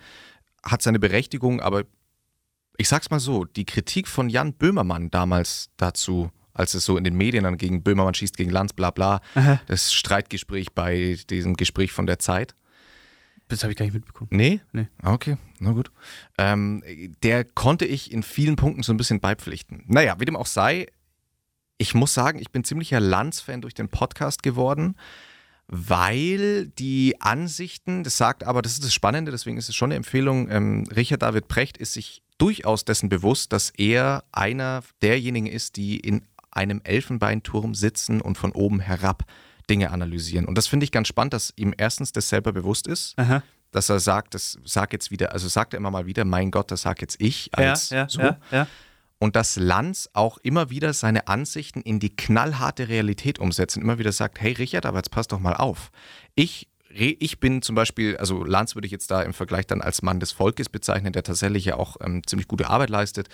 Hat seine Berechtigung, aber ich sag's mal so, die Kritik von Jan Böhmermann damals dazu, als es so in den Medien dann gegen Böhmermann schießt gegen Lanz, bla bla, Aha. das Streitgespräch bei diesem Gespräch von der Zeit. Das habe ich gar nicht mitbekommen. Nee? Nee. Ah, Okay, na gut. Ähm, der konnte ich in vielen Punkten so ein bisschen beipflichten. Naja, wie dem auch sei, ich muss sagen, ich bin ziemlicher Lanz-Fan durch den Podcast geworden, weil die Ansichten, das sagt aber, das ist das Spannende, deswegen ist es schon eine Empfehlung, ähm, Richard David Precht ist sich durchaus dessen bewusst, dass er einer derjenigen ist, die in einem Elfenbeinturm sitzen und von oben herab Dinge analysieren. Und das finde ich ganz spannend, dass ihm erstens das selber bewusst ist, Aha. dass er sagt, das sag jetzt wieder, also sagt er immer mal wieder, mein Gott, das sag jetzt ich als ja, so. ja, ja. und dass Lanz auch immer wieder seine Ansichten in die knallharte Realität umsetzt und immer wieder sagt, hey Richard, aber jetzt pass doch mal auf. Ich ich bin zum Beispiel, also Lanz würde ich jetzt da im Vergleich dann als Mann des Volkes bezeichnen, der tatsächlich ja auch ähm, ziemlich gute Arbeit leistet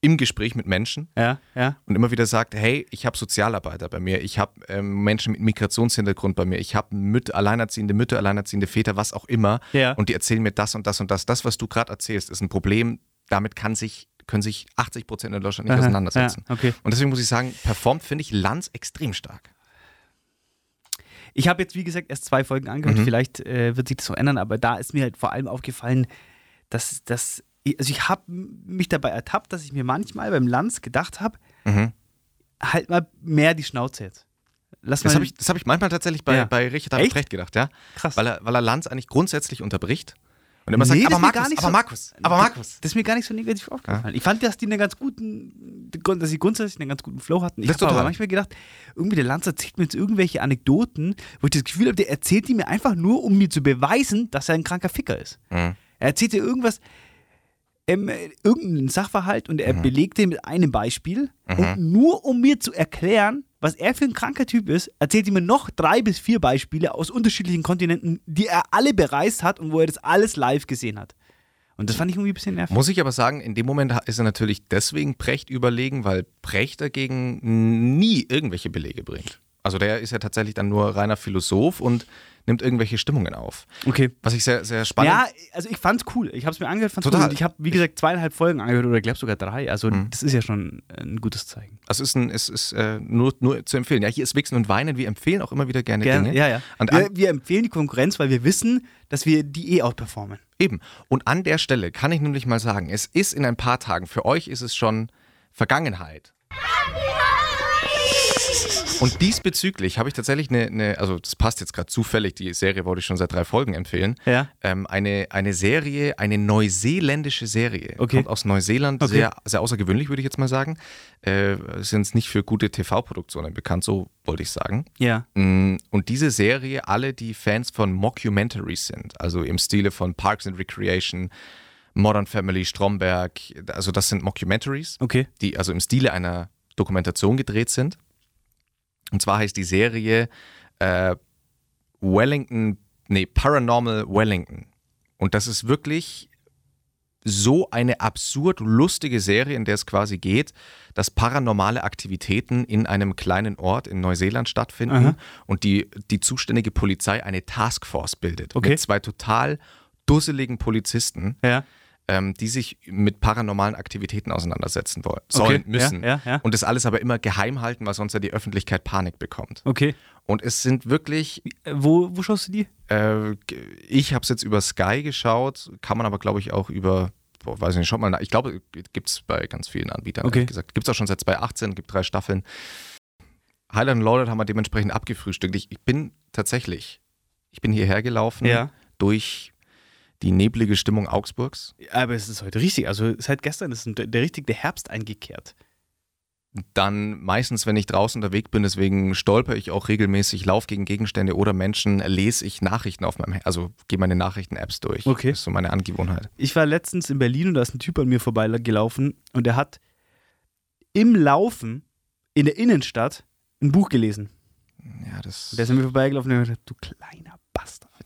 im Gespräch mit Menschen Ja, ja. und immer wieder sagt, hey, ich habe Sozialarbeiter bei mir, ich habe ähm, Menschen mit Migrationshintergrund bei mir, ich habe Müt alleinerziehende Mütter, alleinerziehende Väter, was auch immer Ja. und die erzählen mir das und das und das. Das, was du gerade erzählst, ist ein Problem, damit kann sich, können sich 80 Prozent in Deutschland nicht Aha, auseinandersetzen. Okay. Und deswegen muss ich sagen, performt finde ich Lanz extrem stark. Ich habe jetzt, wie gesagt, erst zwei Folgen angehört. Mhm. Vielleicht äh, wird sich das so ändern, aber da ist mir halt vor allem aufgefallen, dass, dass also ich habe mich dabei ertappt, dass ich mir manchmal beim Lanz gedacht habe, Mhm. halt mal mehr die Schnauze jetzt. Lass Das habe ich, das hab ich manchmal tatsächlich bei, Ja. bei Richard David Echt? Precht gedacht, ja. krass. Weil er, weil er Lanz eigentlich grundsätzlich unterbricht und immer Nee, sagt, aber Markus, aber so- Markus, aber Markus. Das ist mir gar nicht so negativ aufgefallen. Ich fand, dass die einen ganz guten, dass sie grundsätzlich einen ganz guten Flow hatten. Ich habe aber manchmal gedacht, irgendwie der Lanz erzählt mir jetzt irgendwelche Anekdoten, wo ich das Gefühl habe, der erzählt die mir einfach nur, um mir zu beweisen, dass er ein kranker Ficker ist. Mhm. Er erzählt dir irgendwas, ähm, äh, irgendeinen Sachverhalt und er Mhm. belegt den mit einem Beispiel. Und nur um mir zu erklären, was er für ein kranker Typ ist, erzählt er mir noch drei bis vier Beispiele aus unterschiedlichen Kontinenten, die er alle bereist hat und wo er das alles live gesehen hat. Und das fand ich irgendwie ein bisschen nervig. Muss ich aber sagen, in dem Moment ist er natürlich deswegen Precht überlegen, weil Precht dagegen nie irgendwelche Belege bringt. Also der ist ja tatsächlich dann nur reiner Philosoph und nimmt irgendwelche Stimmungen auf. Okay. Was ich sehr, sehr spannend Ja, also ich fand's cool. Ich habe es mir angehört, fand's Total. cool. Und ich habe, wie gesagt, zweieinhalb Folgen angehört oder glaub sogar drei. Also das ist ja schon ein gutes Zeichen. Also es ist, ein, es ist äh, nur, nur zu empfehlen. Ja, hier ist Wichsen und Weinen. Wir empfehlen auch immer wieder gerne Gerne, Dinge. ja, ja. Und wir, wir empfehlen die Konkurrenz, weil wir wissen, dass wir die eh outperformen. eben. Und an der Stelle kann ich nämlich mal sagen, es ist in ein paar Tagen, für euch ist es schon Vergangenheit. Und diesbezüglich habe ich tatsächlich eine, eine, also das passt jetzt gerade zufällig, die Serie wollte ich schon seit drei Folgen empfehlen. Ja. Ähm, eine, eine Serie, eine neuseeländische Serie. Okay. Kommt aus Neuseeland, Okay. sehr, sehr außergewöhnlich, würde ich jetzt mal sagen. Äh, sind nicht für gute TV-Produktionen bekannt, so wollte ich sagen. Ja. Mm, Und diese Serie, alle, die Fans von Mockumentaries sind, also im Stile von Parks and Recreation, Modern Family, Stromberg, also das sind Mockumentaries, Okay. die also im Stile einer Dokumentation gedreht sind. Und zwar heißt die Serie äh, Wellington, nee, Paranormal Wellington. Und das ist wirklich so eine absurd lustige Serie, in der es quasi geht, dass paranormale Aktivitäten in einem kleinen Ort in Neuseeland stattfinden Aha. und die, die zuständige Polizei eine Taskforce bildet Okay. mit zwei total dusseligen Polizisten, Ja. Ähm, die sich mit paranormalen Aktivitäten auseinandersetzen wollen, sollen, Okay. müssen. Ja, ja, ja. Und das alles aber immer geheim halten, weil sonst ja die Öffentlichkeit Panik bekommt. Okay. Und es sind wirklich, Äh, wo, wo schaust du die? äh, ich habe es jetzt über Sky geschaut, kann man aber glaube ich auch über, boah, weiß ich nicht, schaut mal nach. Ich glaube, gibt es bei ganz vielen Anbietern, Okay. gesagt. Gibt es auch schon seit 2018, gibt drei Staffeln. Highland Lord haben wir dementsprechend abgefrühstückt. Ich, ich bin tatsächlich, ich bin hierher gelaufen Ja. durch die neblige Stimmung Augsburgs. Aber es ist heute richtig. Also seit gestern ist der, der richtige Herbst eingekehrt. Dann meistens, wenn ich draußen unterwegs bin, deswegen stolper ich auch regelmäßig, lauf gegen Gegenstände oder Menschen, lese ich Nachrichten auf meinem, also gehe meine Nachrichten-Apps durch. Okay. Das ist so meine Angewohnheit. Ich war letztens in Berlin und da ist ein Typ an mir vorbeigelaufen und der hat im Laufen in der Innenstadt ein Buch gelesen. Ja, das Der ist an mir vorbeigelaufen und hat gesagt, du kleiner.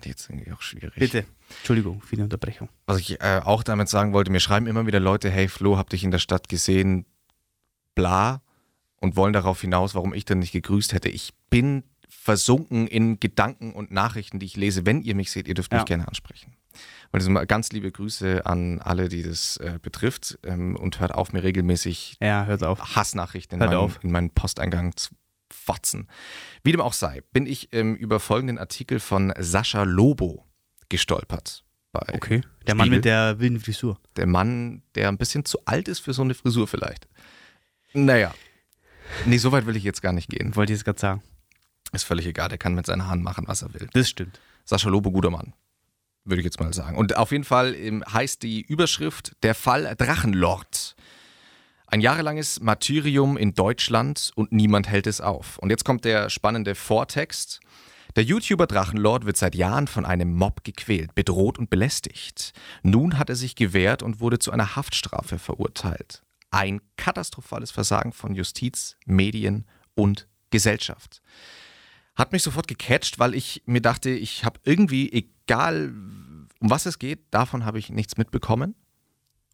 Wird jetzt irgendwie auch schwierig. Bitte. Entschuldigung für die Unterbrechung. Was ich äh, auch damit sagen wollte, mir schreiben immer wieder Leute, hey Flo, hab dich in der Stadt gesehen, bla, und wollen darauf hinaus, warum ich denn nicht gegrüßt hätte. Ich bin versunken in Gedanken und Nachrichten, die ich lese. Wenn ihr mich seht, ihr dürft Ja. mich gerne ansprechen. Und mal ganz liebe Grüße an alle, die das äh, betrifft ähm, und hört auf, mir regelmäßig Ja, hört auf. Hassnachrichten in, Hört meinen, auf. in meinen Posteingang zu fotzen. Wie dem auch sei, bin ich ähm, über folgenden Artikel von Sascha Lobo gestolpert. Bei Okay. Der Mann Spiegel. mit der wilden Frisur. der Mann, der ein bisschen zu alt ist für so eine Frisur vielleicht. Naja. Nee, so weit will ich jetzt gar nicht gehen. Wollte ich jetzt gerade sagen. Ist völlig egal, der kann mit seinen Haaren machen, was er will. Das stimmt. Sascha Lobo, guter Mann. Würde ich jetzt mal sagen. Und auf jeden Fall ähm, heißt die Überschrift Der Fall Drachenlord. Ein jahrelanges Martyrium in Deutschland und niemand hält es auf. Und jetzt kommt der spannende Vortext. Der YouTuber Drachenlord wird seit Jahren von einem Mob gequält, bedroht und belästigt. Nun hat er sich gewehrt und wurde zu einer Haftstrafe verurteilt. ein katastrophales Versagen von Justiz, Medien und Gesellschaft. Hat mich sofort gecatcht, weil ich mir dachte, ich habe irgendwie, egal um was es geht, davon habe ich nichts mitbekommen.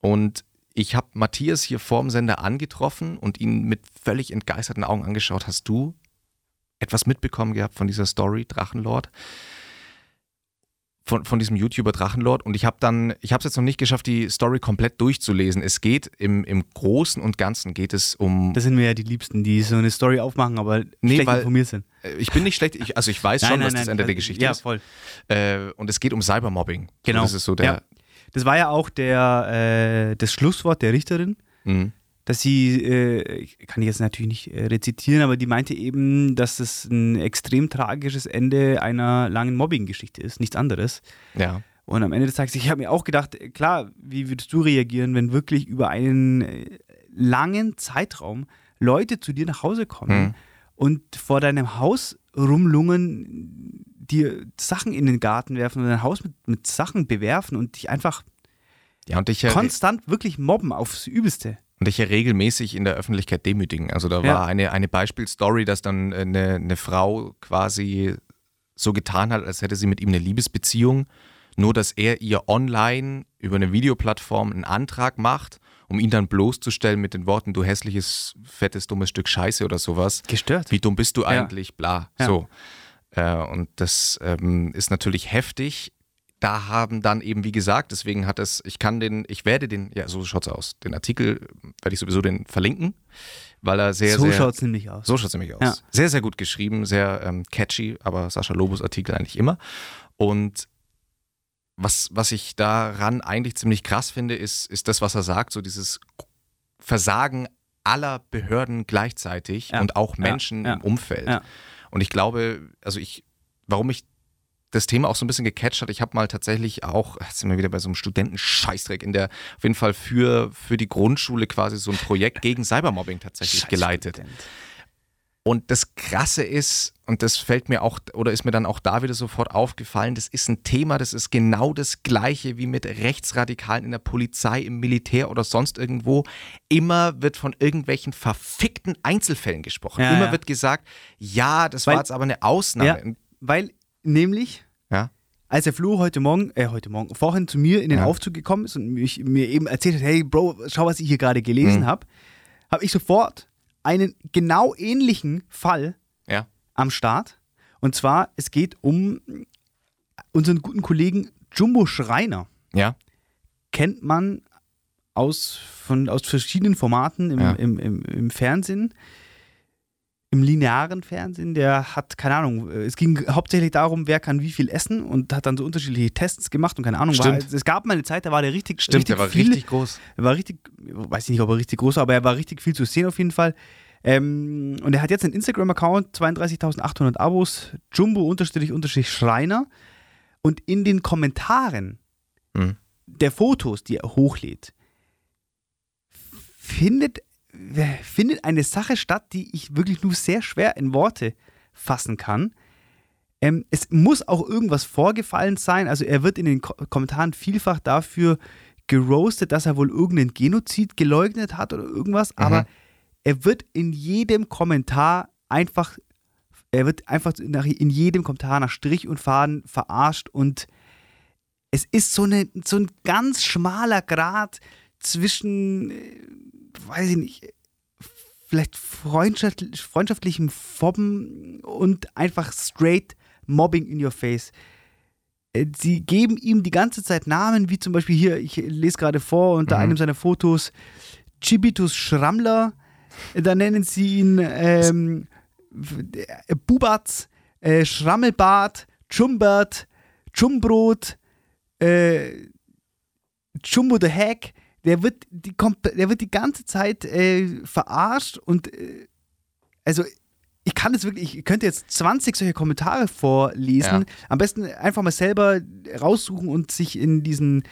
Und ich habe Matthias hier vorm Sender angetroffen und ihn mit völlig entgeisterten Augen angeschaut. Hast du etwas mitbekommen gehabt von dieser Story Drachenlord? Von, von diesem YouTuber Drachenlord und ich habe dann, ich habe es jetzt noch nicht geschafft, die Story komplett durchzulesen. Es geht im, im Großen und Ganzen geht es um. Das sind mir ja die Liebsten, die so eine Story aufmachen, aber Nee, schlecht weil- informiert sind. Äh, Ich bin nicht schlecht, ich, also ich weiß <laughs> schon, was das Ende der Geschichte ja, ist. voll. Äh, und es geht um Cybermobbing. Genau. Das ist so der. Ja. Das war ja auch der, äh, das Schlusswort der Richterin, Mhm. dass sie, äh, kann ich jetzt natürlich nicht äh, rezitieren, aber die meinte eben, dass es ein extrem tragisches Ende einer langen Mobbing-Geschichte ist, nichts anderes. ja. Und am Ende des Tages, ich habe mir auch gedacht, äh, klar, wie würdest du reagieren, wenn wirklich über einen äh, langen Zeitraum Leute zu dir nach Hause kommen Mhm. und vor deinem Haus rumlungen, dir Sachen in den Garten werfen und dein Haus mit, mit Sachen bewerfen und dich einfach Ja, und dich ja, konstant wirklich mobben aufs Übelste. und dich ja regelmäßig in der Öffentlichkeit demütigen. Also da Ja. war eine, eine Beispielstory, dass dann äh, eine, eine Frau quasi so getan hat, als hätte sie mit ihm eine Liebesbeziehung, nur dass er ihr online über eine Videoplattform einen Antrag macht, um ihn dann bloßzustellen mit den Worten, du hässliches, fettes, dummes Stück Scheiße oder sowas. Gestört. Wie dumm bist du Ja. eigentlich? Bla. Ja. So. Äh, und das ähm, ist natürlich heftig. Da haben dann eben, wie gesagt, deswegen hat es, ich kann den, ich werde den, ja, so schaut's aus. Den Artikel werde ich sowieso den verlinken, weil er sehr, so sehr. schaut es nämlich aus. So schaut es nämlich aus. Ja. Sehr, sehr gut geschrieben, sehr ähm, catchy, aber Sascha Lobos Artikel eigentlich immer. Und was, was ich daran eigentlich ziemlich krass finde, ist, ist das, was er sagt, so dieses Versagen aller Behörden gleichzeitig Ja. und auch. Menschen Ja. im Umfeld. Ja. Und ich glaube, also ich, warum ich das Thema auch so ein bisschen gecatcht hat, ich habe mal tatsächlich auch, jetzt sind wir wieder bei so einem Studentenscheißdreck, in der auf jeden Fall für, für die Grundschule quasi so ein Projekt gegen Cybermobbing tatsächlich Scheiß geleitet. Student. Und das Krasse ist, und das fällt mir auch, oder ist mir dann auch da wieder sofort aufgefallen, das ist ein Thema, das ist genau das Gleiche wie mit Rechtsradikalen in der Polizei, im Militär oder sonst irgendwo. Immer wird von irgendwelchen verfickten Einzelfällen gesprochen. Ja, Immer ja. wird gesagt, ja, das Weil- war jetzt aber eine Ausnahme. Ja, weil nämlich, als der Flo heute Morgen, äh, heute Morgen, vorhin zu mir in den Ja. Aufzug gekommen ist und mich, mir eben erzählt hat, hey Bro, schau, was ich hier gerade gelesen Mhm. habe, habe ich sofort einen genau ähnlichen Fall Ja. am Start. Und zwar, es geht um unseren guten Kollegen Jumbo Schreiner. Ja. Kennt man aus, von, aus verschiedenen Formaten im, Ja. im, im, im Fernsehen. Im linearen Fernsehen, der hat, keine Ahnung, es ging hauptsächlich darum, wer kann wie viel essen und hat dann so unterschiedliche Tests gemacht und keine Ahnung. War, Stimmt. es gab mal eine Zeit, da war der richtig, Stimmt, richtig der war viel, richtig groß. er war richtig, weiß ich nicht, ob er richtig groß war, aber er war richtig viel zu sehen auf jeden Fall. Ähm, und er hat jetzt einen Instagram-Account, 32.800 Abos, Jumbo-Schreiner. Und in den Kommentaren Mhm. der Fotos, die er hochlädt, findet, findet eine Sache statt, die ich wirklich nur sehr schwer in Worte fassen kann. Ähm, es muss auch irgendwas vorgefallen sein. Also er wird in den Ko Kommentaren vielfach dafür geroastet, dass er wohl irgendeinen Genozid geleugnet hat oder irgendwas, aber er wird in jedem Kommentar einfach, er wird einfach nach, in jedem Kommentar nach Strich und Faden verarscht und es ist so, eine, so ein ganz schmaler Grad zwischen, äh, weiß ich nicht, vielleicht freundschaft, freundschaftlichem Fobben und einfach straight Mobbing in your face. Äh, Sie geben ihm die ganze Zeit Namen, wie zum Beispiel hier, ich lese gerade vor, unter Mhm. einem seiner Fotos, Chibitus Schrammler, da nennen sie ihn ähm, äh, Bubatz, äh, Schrammelbart, Chumbert, Chumbrot, äh, Jumbo the Hack, der wird die, der wird die ganze Zeit äh, verarscht und äh, also ich kann es wirklich, ich könnte jetzt 20 solche Kommentare vorlesen. Ja. Am besten einfach mal selber raussuchen und sich in diesen,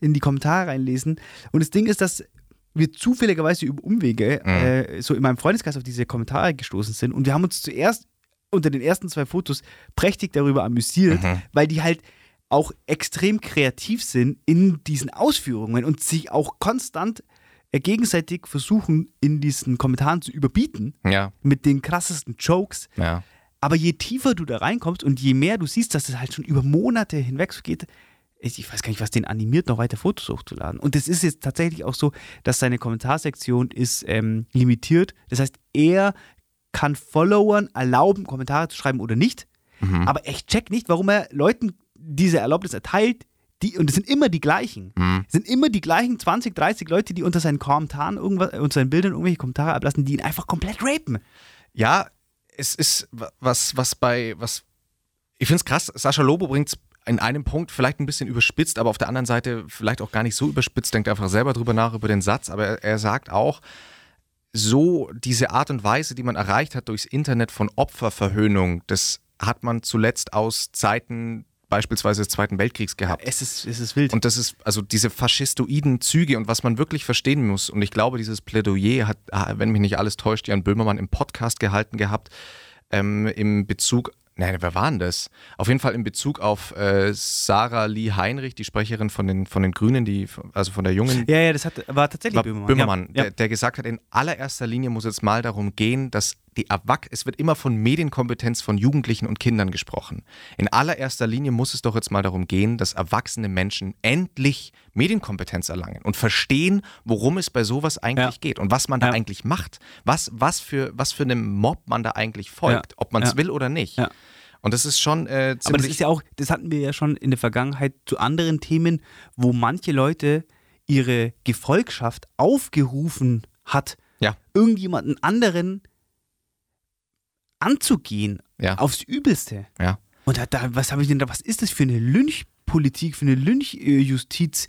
in die Kommentare reinlesen. Und das Ding ist, dass wir zufälligerweise über Umwege Mhm. äh, so in meinem Freundeskreis auf diese Kommentare gestoßen sind und wir haben uns zuerst unter den ersten zwei Fotos prächtig darüber amüsiert, Mhm. weil die halt auch extrem kreativ sind in diesen Ausführungen und sich auch konstant ja gegenseitig versuchen, in diesen Kommentaren zu überbieten Ja, mit den krassesten Jokes. ja. Aber je tiefer du da reinkommst und je mehr du siehst, dass es halt schon über Monate hinweg so geht, ich ich weiß gar nicht, was den animiert, noch weiter Fotos hochzuladen. Und es ist jetzt tatsächlich auch so, dass seine Kommentarsektion ist ähm, limitiert. Das heißt, er kann Followern erlauben, Kommentare zu schreiben oder nicht. Mhm. Aber ich check nicht, warum er Leuten diese Erlaubnis erteilt. Die, und es sind immer die gleichen. Mhm. Es sind immer die gleichen 20, 30 Leute, die unter seinen Kommentaren irgendwas, unter seinen Bildern irgendwelche Kommentare ablassen, die ihn einfach komplett rapen. Ja, es ist wa- was, was bei, was, ich finde es krass, Sascha Lobo bringt es in einem Punkt vielleicht ein bisschen überspitzt, aber auf der anderen Seite vielleicht auch gar nicht so überspitzt, denkt einfach selber drüber nach, über den Satz, aber er, er sagt auch, so diese Art und Weise, die man erreicht hat durchs Internet von Opferverhöhnung, das hat man zuletzt aus Zeiten beispielsweise des Zweiten Weltkriegs gehabt. Es ist, es ist wild. Und das ist also diese faschistoiden Züge und was man wirklich verstehen muss. Und ich glaube, dieses Plädoyer hat, ah, wenn mich nicht alles täuscht, Jan Böhmermann im Podcast gehalten gehabt, ähm, im Bezug, nein, wer war denn das? Auf jeden Fall in Bezug auf äh, Sarah Lee Heinrich, die Sprecherin von den, von den Grünen, die, also von der jungen ja, ja, das hat, war tatsächlich war Böhmermann. Böhmermann, ja. Der, der gesagt hat, in allererster Linie muss es mal darum gehen, dass die Erwach es wird immer von Medienkompetenz von Jugendlichen und Kindern gesprochen. In allererster Linie muss es doch jetzt mal darum gehen, dass erwachsene Menschen endlich Medienkompetenz erlangen und verstehen, worum es bei sowas eigentlich Ja. geht und was man da Ja. eigentlich macht. Was, was, für, was für einem Mob man da eigentlich folgt, Ja. ob man es will oder nicht. Und das ist schon äh, ziemlich... Aber das ist ja auch, das hatten wir ja schon in der Vergangenheit zu anderen Themen, wo manche Leute ihre Gefolgschaft aufgerufen hat, irgendjemanden anderen anzugehen ja, aufs Übelste. ja. Und da, da, was habe ich denn da, was ist das für eine Lynchpolitik, für eine Lynchjustiz,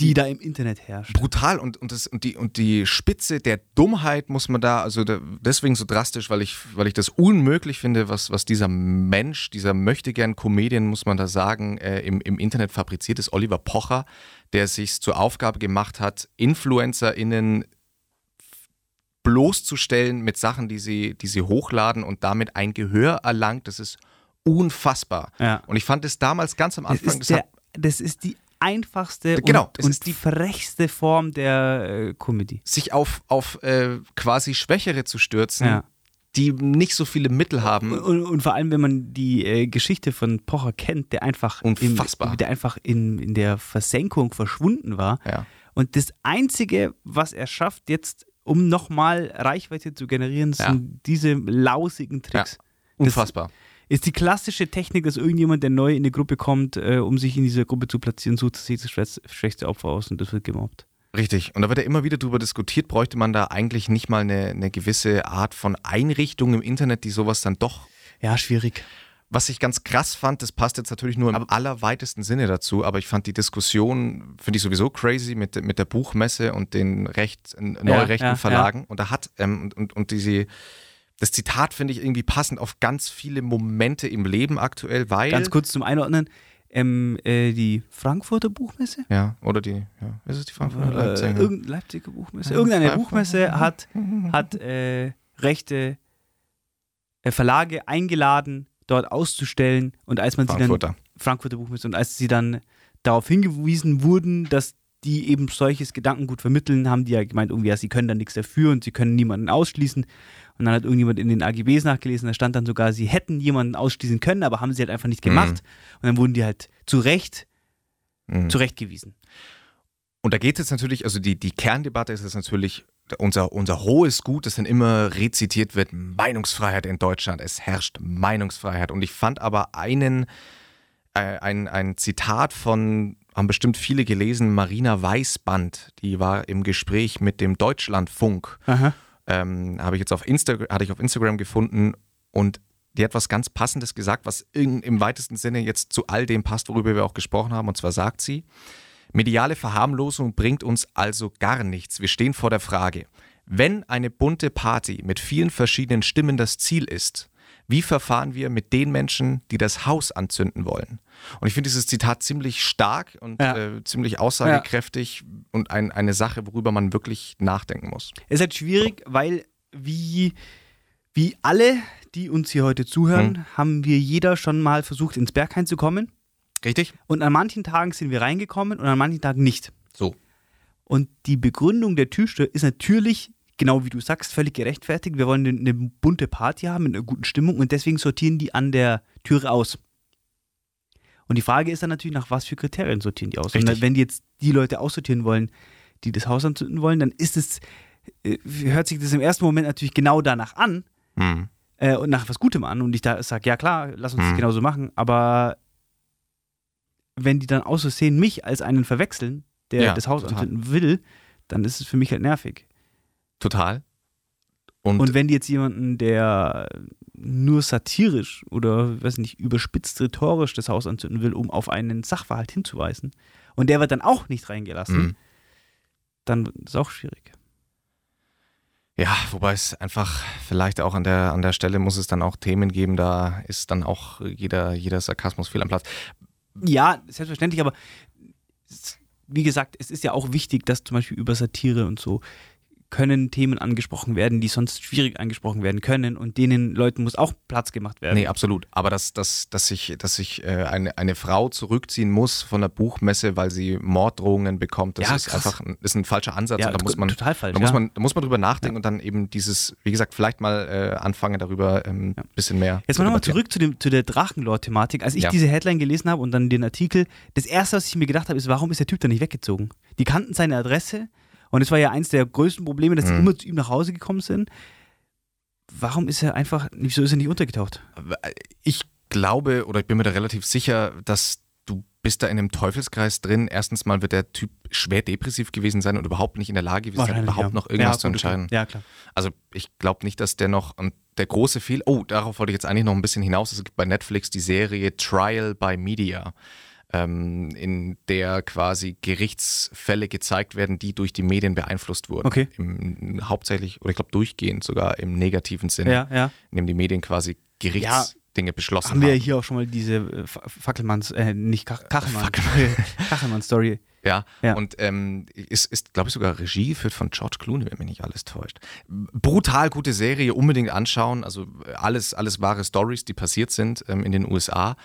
die da im Internet herrscht? brutal und, und, das, und, die, und die Spitze der Dummheit muss man da, also da, deswegen so drastisch, weil ich, weil ich das unmöglich finde, was, was dieser Mensch, dieser möchte gern Comedian, muss man da sagen, äh, im, im Internet fabriziert ist, Oliver Pocher, der sich zur Aufgabe gemacht hat, InfluencerInnen bloßzustellen mit Sachen, die sie, die sie hochladen und damit ein Gehör erlangt, das ist unfassbar. Ja. Und ich fand es damals ganz am Das Anfang, ist, das der, das ist die einfachste Genau, und, und die frechste Form der äh, Comedy. sich auf, auf äh, quasi Schwächere zu stürzen, Ja. die nicht so viele Mittel haben. Und, und, und vor allem, wenn man die äh, Geschichte von Pocher kennt, der einfach, Unfassbar. Im, der einfach in, in der Versenkung verschwunden war. Ja. Und das Einzige, was er schafft, jetzt, um nochmal Reichweite zu generieren, sind diese lausigen Tricks. Unfassbar. Ist die klassische Technik, dass irgendjemand, der neu in eine Gruppe kommt, äh, um sich in dieser Gruppe zu platzieren, sucht sich das schwächste- schwächste Opfer aus und das wird gemobbt. Richtig. Und da wird ja immer wieder darüber diskutiert, bräuchte man da eigentlich nicht mal eine, eine gewisse Art von Einrichtung im Internet, die sowas dann doch. Ja, schwierig. Was ich ganz krass fand, das passt jetzt natürlich nur im Aber- allerweitesten Sinne dazu, aber ich fand die Diskussion, finde ich sowieso crazy mit, mit der Buchmesse und den recht, neu rechten ja, Verlagen. Und da hat, ähm, und, und, und diese, das Zitat finde ich irgendwie passend auf ganz viele Momente im Leben aktuell, weil. Ganz kurz zum Einordnen. Ähm, äh, die Frankfurter Buchmesse? Ja, oder die, ja, ist es die Frankfurter Äh, Leipziger? irgendeine Leipziger Buchmesse. Ja, Irgendeine Frankfurt. Buchmesse hat, hat äh, rechte äh, Verlage eingeladen, dort auszustellen. Und als man sie dann Frankfurter. Buchmesse und als sie dann darauf hingewiesen wurden, dass die eben solches Gedankengut vermitteln, haben die ja gemeint, irgendwie, ja, sie können da nichts dafür und sie können niemanden ausschließen. Und dann hat irgendjemand in den AGBs nachgelesen, da stand dann sogar, sie hätten jemanden ausschließen können, aber haben sie halt einfach nicht gemacht. Und dann wurden die halt zu Recht Mhm. zurechtgewiesen. Und da geht es jetzt natürlich, also die, die Kerndebatte ist jetzt natürlich unser, unser hohes Gut, das dann immer rezitiert wird, Meinungsfreiheit in Deutschland. Es herrscht Meinungsfreiheit. Und ich fand aber einen, äh, ein, ein Zitat von, haben bestimmt viele gelesen, Marina Weißband, die war im Gespräch mit dem Deutschlandfunk. Ähm, habe ich jetzt auf Insta hatte ich auf Instagram gefunden und die hat was ganz Passendes gesagt, was in, im weitesten Sinne jetzt zu all dem passt, worüber wir auch gesprochen haben. Und zwar sagt sie, mediale Verharmlosung bringt uns also gar nichts. Wir stehen vor der Frage, wenn eine bunte Party mit vielen verschiedenen Stimmen das Ziel ist, wie verfahren wir mit den Menschen, die das Haus anzünden wollen? Und ich finde dieses Zitat ziemlich stark und Ja. äh, ziemlich aussagekräftig und ein, eine Sache, worüber man wirklich nachdenken muss. Es ist halt schwierig, weil wie, wie alle, die uns hier heute zuhören, Hm. haben wir jeder schon mal versucht, ins Berghain zu kommen. Richtig? Und an manchen Tagen sind wir reingekommen und an manchen Tagen nicht. So. Und die Begründung der Türsteher ist natürlich, genau wie du sagst, völlig gerechtfertigt. Wir wollen eine, bunte Party haben mit einer guten Stimmung und deswegen sortieren die an der Türe aus. Und die Frage ist dann natürlich, nach was für Kriterien sortieren die aus? Richtig. Und wenn die jetzt die Leute aussortieren wollen, die das Haus anzünden wollen, dann ist es, äh, hört sich das im ersten Moment natürlich genau danach an Hm. äh, und nach was Gutem an. Und ich da sage, ja klar, lass uns das Mhm. genauso machen. Aber wenn die dann aus Versehen mich als einen verwechseln, der Ja, das Haus total. anzünden will, dann ist es für mich halt nervig. Total. Und, Und wenn die jetzt jemanden, der nur satirisch oder, weiß nicht, überspitzt rhetorisch das Haus anzünden will, um auf einen Sachverhalt hinzuweisen, und der wird dann auch nicht reingelassen, Mhm. dann ist es auch schwierig. Ja, wobei es einfach vielleicht auch an der, an der Stelle muss es dann auch Themen geben, da ist dann auch jeder, jeder Sarkasmus fehl am Platz. Ja, selbstverständlich, aber wie gesagt, es ist ja auch wichtig, dass zum Beispiel über Satire und so können Themen angesprochen werden, die sonst schwierig angesprochen werden können und denen Leuten muss auch Platz gemacht werden. Nee, absolut. Aber dass, dass, dass sich, dass sich äh, eine, eine Frau zurückziehen muss von der Buchmesse, weil sie Morddrohungen bekommt, das Ja, ist krass. einfach ein, ist ein falscher Ansatz. ja, da muss man, total falsch. da muss ja. man, da muss man drüber nachdenken und dann eben dieses, wie gesagt, vielleicht mal äh, anfangen, darüber ein ähm, Ja. bisschen mehr. Jetzt mal nochmal zurück zu, dem, zu der Drachenlord-Thematik. Als ich Ja. diese Headline gelesen habe und dann den Artikel, das erste, was ich mir gedacht habe, ist, warum ist der Typ da nicht weggezogen? Die kannten seine Adresse und es war ja eins der größten Probleme, dass sie Mhm. immer zu ihm nach Hause gekommen sind. Warum ist er einfach, wieso ist er nicht untergetaucht? Ich glaube oder ich bin mir da relativ sicher, dass du bist da in einem Teufelskreis drin. Erstens mal wird der Typ schwer depressiv gewesen sein und überhaupt nicht in der Lage gewesen sein, überhaupt ja. noch irgendwas ja, zu entscheiden. Ja, klar. Also ich glaube nicht, dass der noch und der große Fehler. Oh, darauf wollte ich jetzt eigentlich noch ein bisschen hinaus. Es gibt bei Netflix die Serie Trial by Media, ähm, in der quasi Gerichtsfälle gezeigt werden, die durch die Medien beeinflusst wurden. Okay. Im, hauptsächlich oder ich glaube durchgehend sogar im negativen Sinne, Ja, ja. in dem die Medien quasi Gerichtsdinge beschlossen Haben wir ja haben. hier auch schon mal diese äh, Fa- Fackelmanns, äh, nicht Kach Kachelmann, <laughs> Kachelmann-Story. Ja, Ja. und ähm, ist, ist glaube ich, sogar Regie geführt von George Clooney, wenn mich nicht alles täuscht. Brutal gute Serie, unbedingt anschauen. Also äh, alles, alles wahre Stories, die passiert sind ähm, in den USA.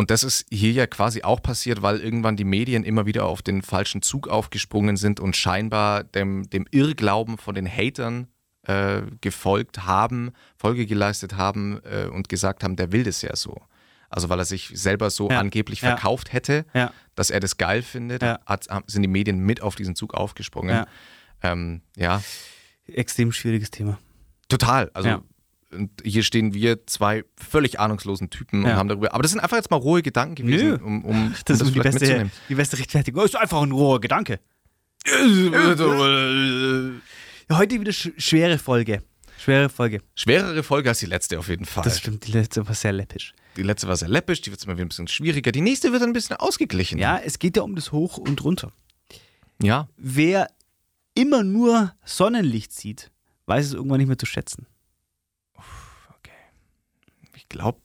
Und das ist hier ja quasi auch passiert, weil irgendwann die Medien immer wieder auf den falschen Zug aufgesprungen sind und scheinbar dem, dem Irrglauben von den Hatern äh, gefolgt haben, Folge geleistet haben äh, und gesagt haben, der will das ja so. Also weil er sich selber so Ja, angeblich ja. verkauft hätte, Ja. dass er das geil findet, hat, sind die Medien mit auf diesen Zug aufgesprungen. Ja. Ähm, Extrem schwieriges Thema. total. Also. Und hier stehen wir zwei völlig ahnungslosen Typen und Ja. haben darüber. Aber das sind einfach jetzt mal rohe Gedanken gewesen, Nö. um, um, um Das, ist das die beste, mitzunehmen. die beste Rechtfertigung. Oh, ist einfach ein roher Gedanke. Heute wieder sch schwere Folge. Schwere Folge. Schwerere Folge als die letzte auf jeden Fall. Das stimmt, die letzte war sehr läppisch. Die letzte war sehr läppisch, die wird jetzt mal wieder ein bisschen schwieriger. Die nächste wird ein bisschen ausgeglichen. Ja, es geht ja um das Hoch und Runter. Ja. Wer immer nur Sonnenlicht sieht, weiß es irgendwann nicht mehr zu schätzen. Ich glaube,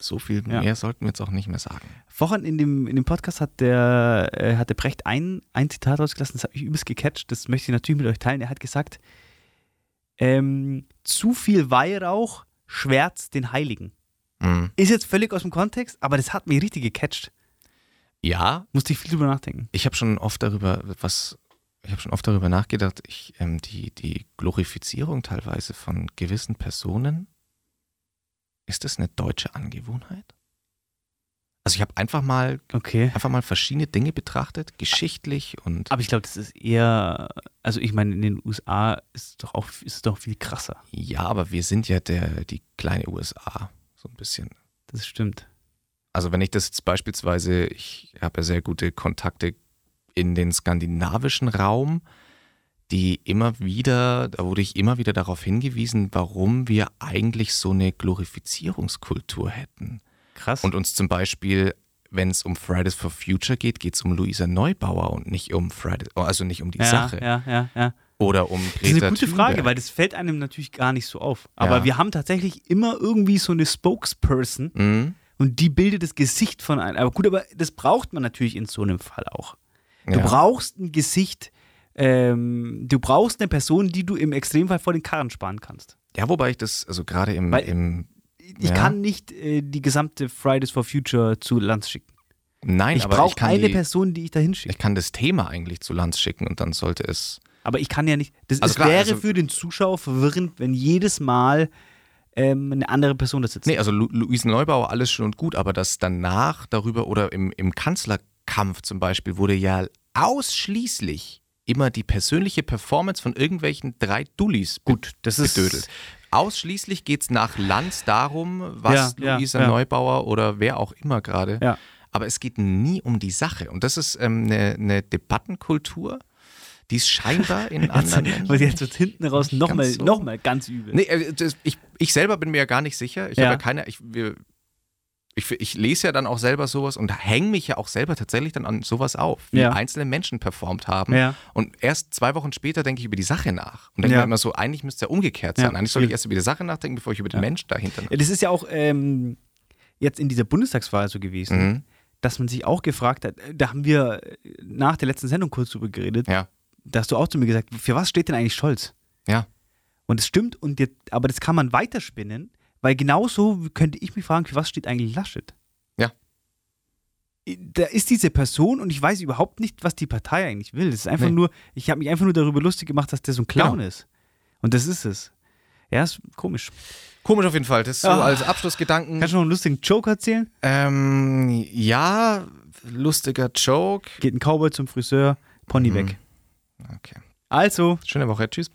so viel Ja. mehr sollten wir jetzt auch nicht mehr sagen. Vorhin in dem, in dem Podcast hat der, äh, hat der Brecht ein, ein Zitat rausgelassen, das hat mich übelst gecatcht, das möchte ich natürlich mit euch teilen. Er hat gesagt, ähm, zu viel Weihrauch schwärzt den Heiligen. Mhm. Ist jetzt völlig aus dem Kontext, aber das hat mich richtig gecatcht. Ja, Musste ich viel drüber nachdenken. ich habe schon oft darüber, was, ich habe schon oft darüber nachgedacht, ich, ähm, die, die Glorifizierung teilweise von gewissen Personen, ist das eine deutsche Angewohnheit? Also ich habe einfach mal, Okay. einfach mal verschiedene Dinge betrachtet, geschichtlich und Aber ich glaube, das ist eher, also ich meine, in den USA ist es doch auch ist es doch viel krasser. ja, aber wir sind ja der, die kleine USA, so ein bisschen. Das stimmt. Also wenn ich das jetzt beispielsweise, ich habe ja sehr gute Kontakte in den skandinavischen Raum, die immer wieder, da wurde ich immer wieder darauf hingewiesen, warum wir eigentlich so eine Glorifizierungskultur hätten. Krass. Und uns zum Beispiel, wenn es um Fridays for Future geht, geht es um Luisa Neubauer und nicht um Fridays, also nicht um die ja, Sache. ja, ja, ja. Oder um Greta Das ist eine gute Thunberg. Frage, weil das fällt einem natürlich gar nicht so auf. Aber Ja. wir haben tatsächlich immer irgendwie so eine Spokesperson Mhm. und die bildet das Gesicht von einem. Aber gut, aber das braucht man natürlich in so einem Fall auch. Du Ja. brauchst ein Gesicht, ähm, du brauchst eine Person, die du im Extremfall vor den Karren sparen kannst. ja, wobei ich das, also gerade im, im Ich Ja. kann nicht äh, die gesamte Fridays for Future zu Lanz schicken. Nein, Ich aber brauche ich kann, eine die, Person, die ich da hinschicke. ich kann das Thema eigentlich zu Lanz schicken und dann sollte es. Aber ich kann ja nicht. Das Also es klar, wäre also- für den Zuschauer verwirrend, wenn jedes Mal ähm, eine andere Person da sitzt. Nee, also Lu Luise Neubauer, alles schön und gut, aber das danach darüber oder im, im Kanzlerkampf zum Beispiel wurde ja ausschließlich immer die persönliche Performance von irgendwelchen drei Dullis Gut, das ist bedödelt. Ausschließlich geht es nach Lanz darum, was Ja, ja, Luisa ja. Neubauer oder wer auch immer gerade. Ja. Aber es geht nie um die Sache. Und das ist ähm, eine, eine Debattenkultur, die es scheinbar in anderen Ländern Weil jetzt wird hinten raus nochmal ganz so- noch mal ganz übel. Nee, äh, ich, ich selber bin mir ja gar nicht sicher. Ich Ja. habe ja keine. Ich, wir, ich, ich lese ja dann auch selber sowas und hänge mich ja auch selber tatsächlich dann an sowas auf, wie Ja. einzelne Menschen performt haben. Ja. Und erst zwei Wochen später denke ich über die Sache nach. Und denke Ja. mir immer so, eigentlich müsste es ja umgekehrt sein. Eigentlich soll ich erst über die Sache nachdenken, bevor ich über den Menschen dahinter Ja, Das ist ja auch ähm, jetzt in dieser Bundestagswahl so gewesen, Mhm. dass man sich auch gefragt hat, da haben wir nach der letzten Sendung kurz drüber geredet, Ja. da hast du auch zu mir gesagt, für was steht denn eigentlich Scholz? Ja. Und es stimmt, und jetzt, aber das kann man weiterspinnen, weil genauso könnte ich mich fragen, für was steht eigentlich Laschet? Ja. Da ist diese Person und ich weiß überhaupt nicht, was die Partei eigentlich will. Das ist einfach Nee. nur, ich habe mich einfach nur darüber lustig gemacht, dass der so ein Clown Genau. ist. Und das ist es. Ja, ist komisch. Komisch auf jeden Fall. Das so Ah. als Abschlussgedanken. Kannst du noch einen lustigen Joke erzählen? Ähm, ja, lustiger Joke. Geht ein Cowboy zum Friseur, Pony Mhm. weg. Okay. Also, Schöne Woche. Tschüss.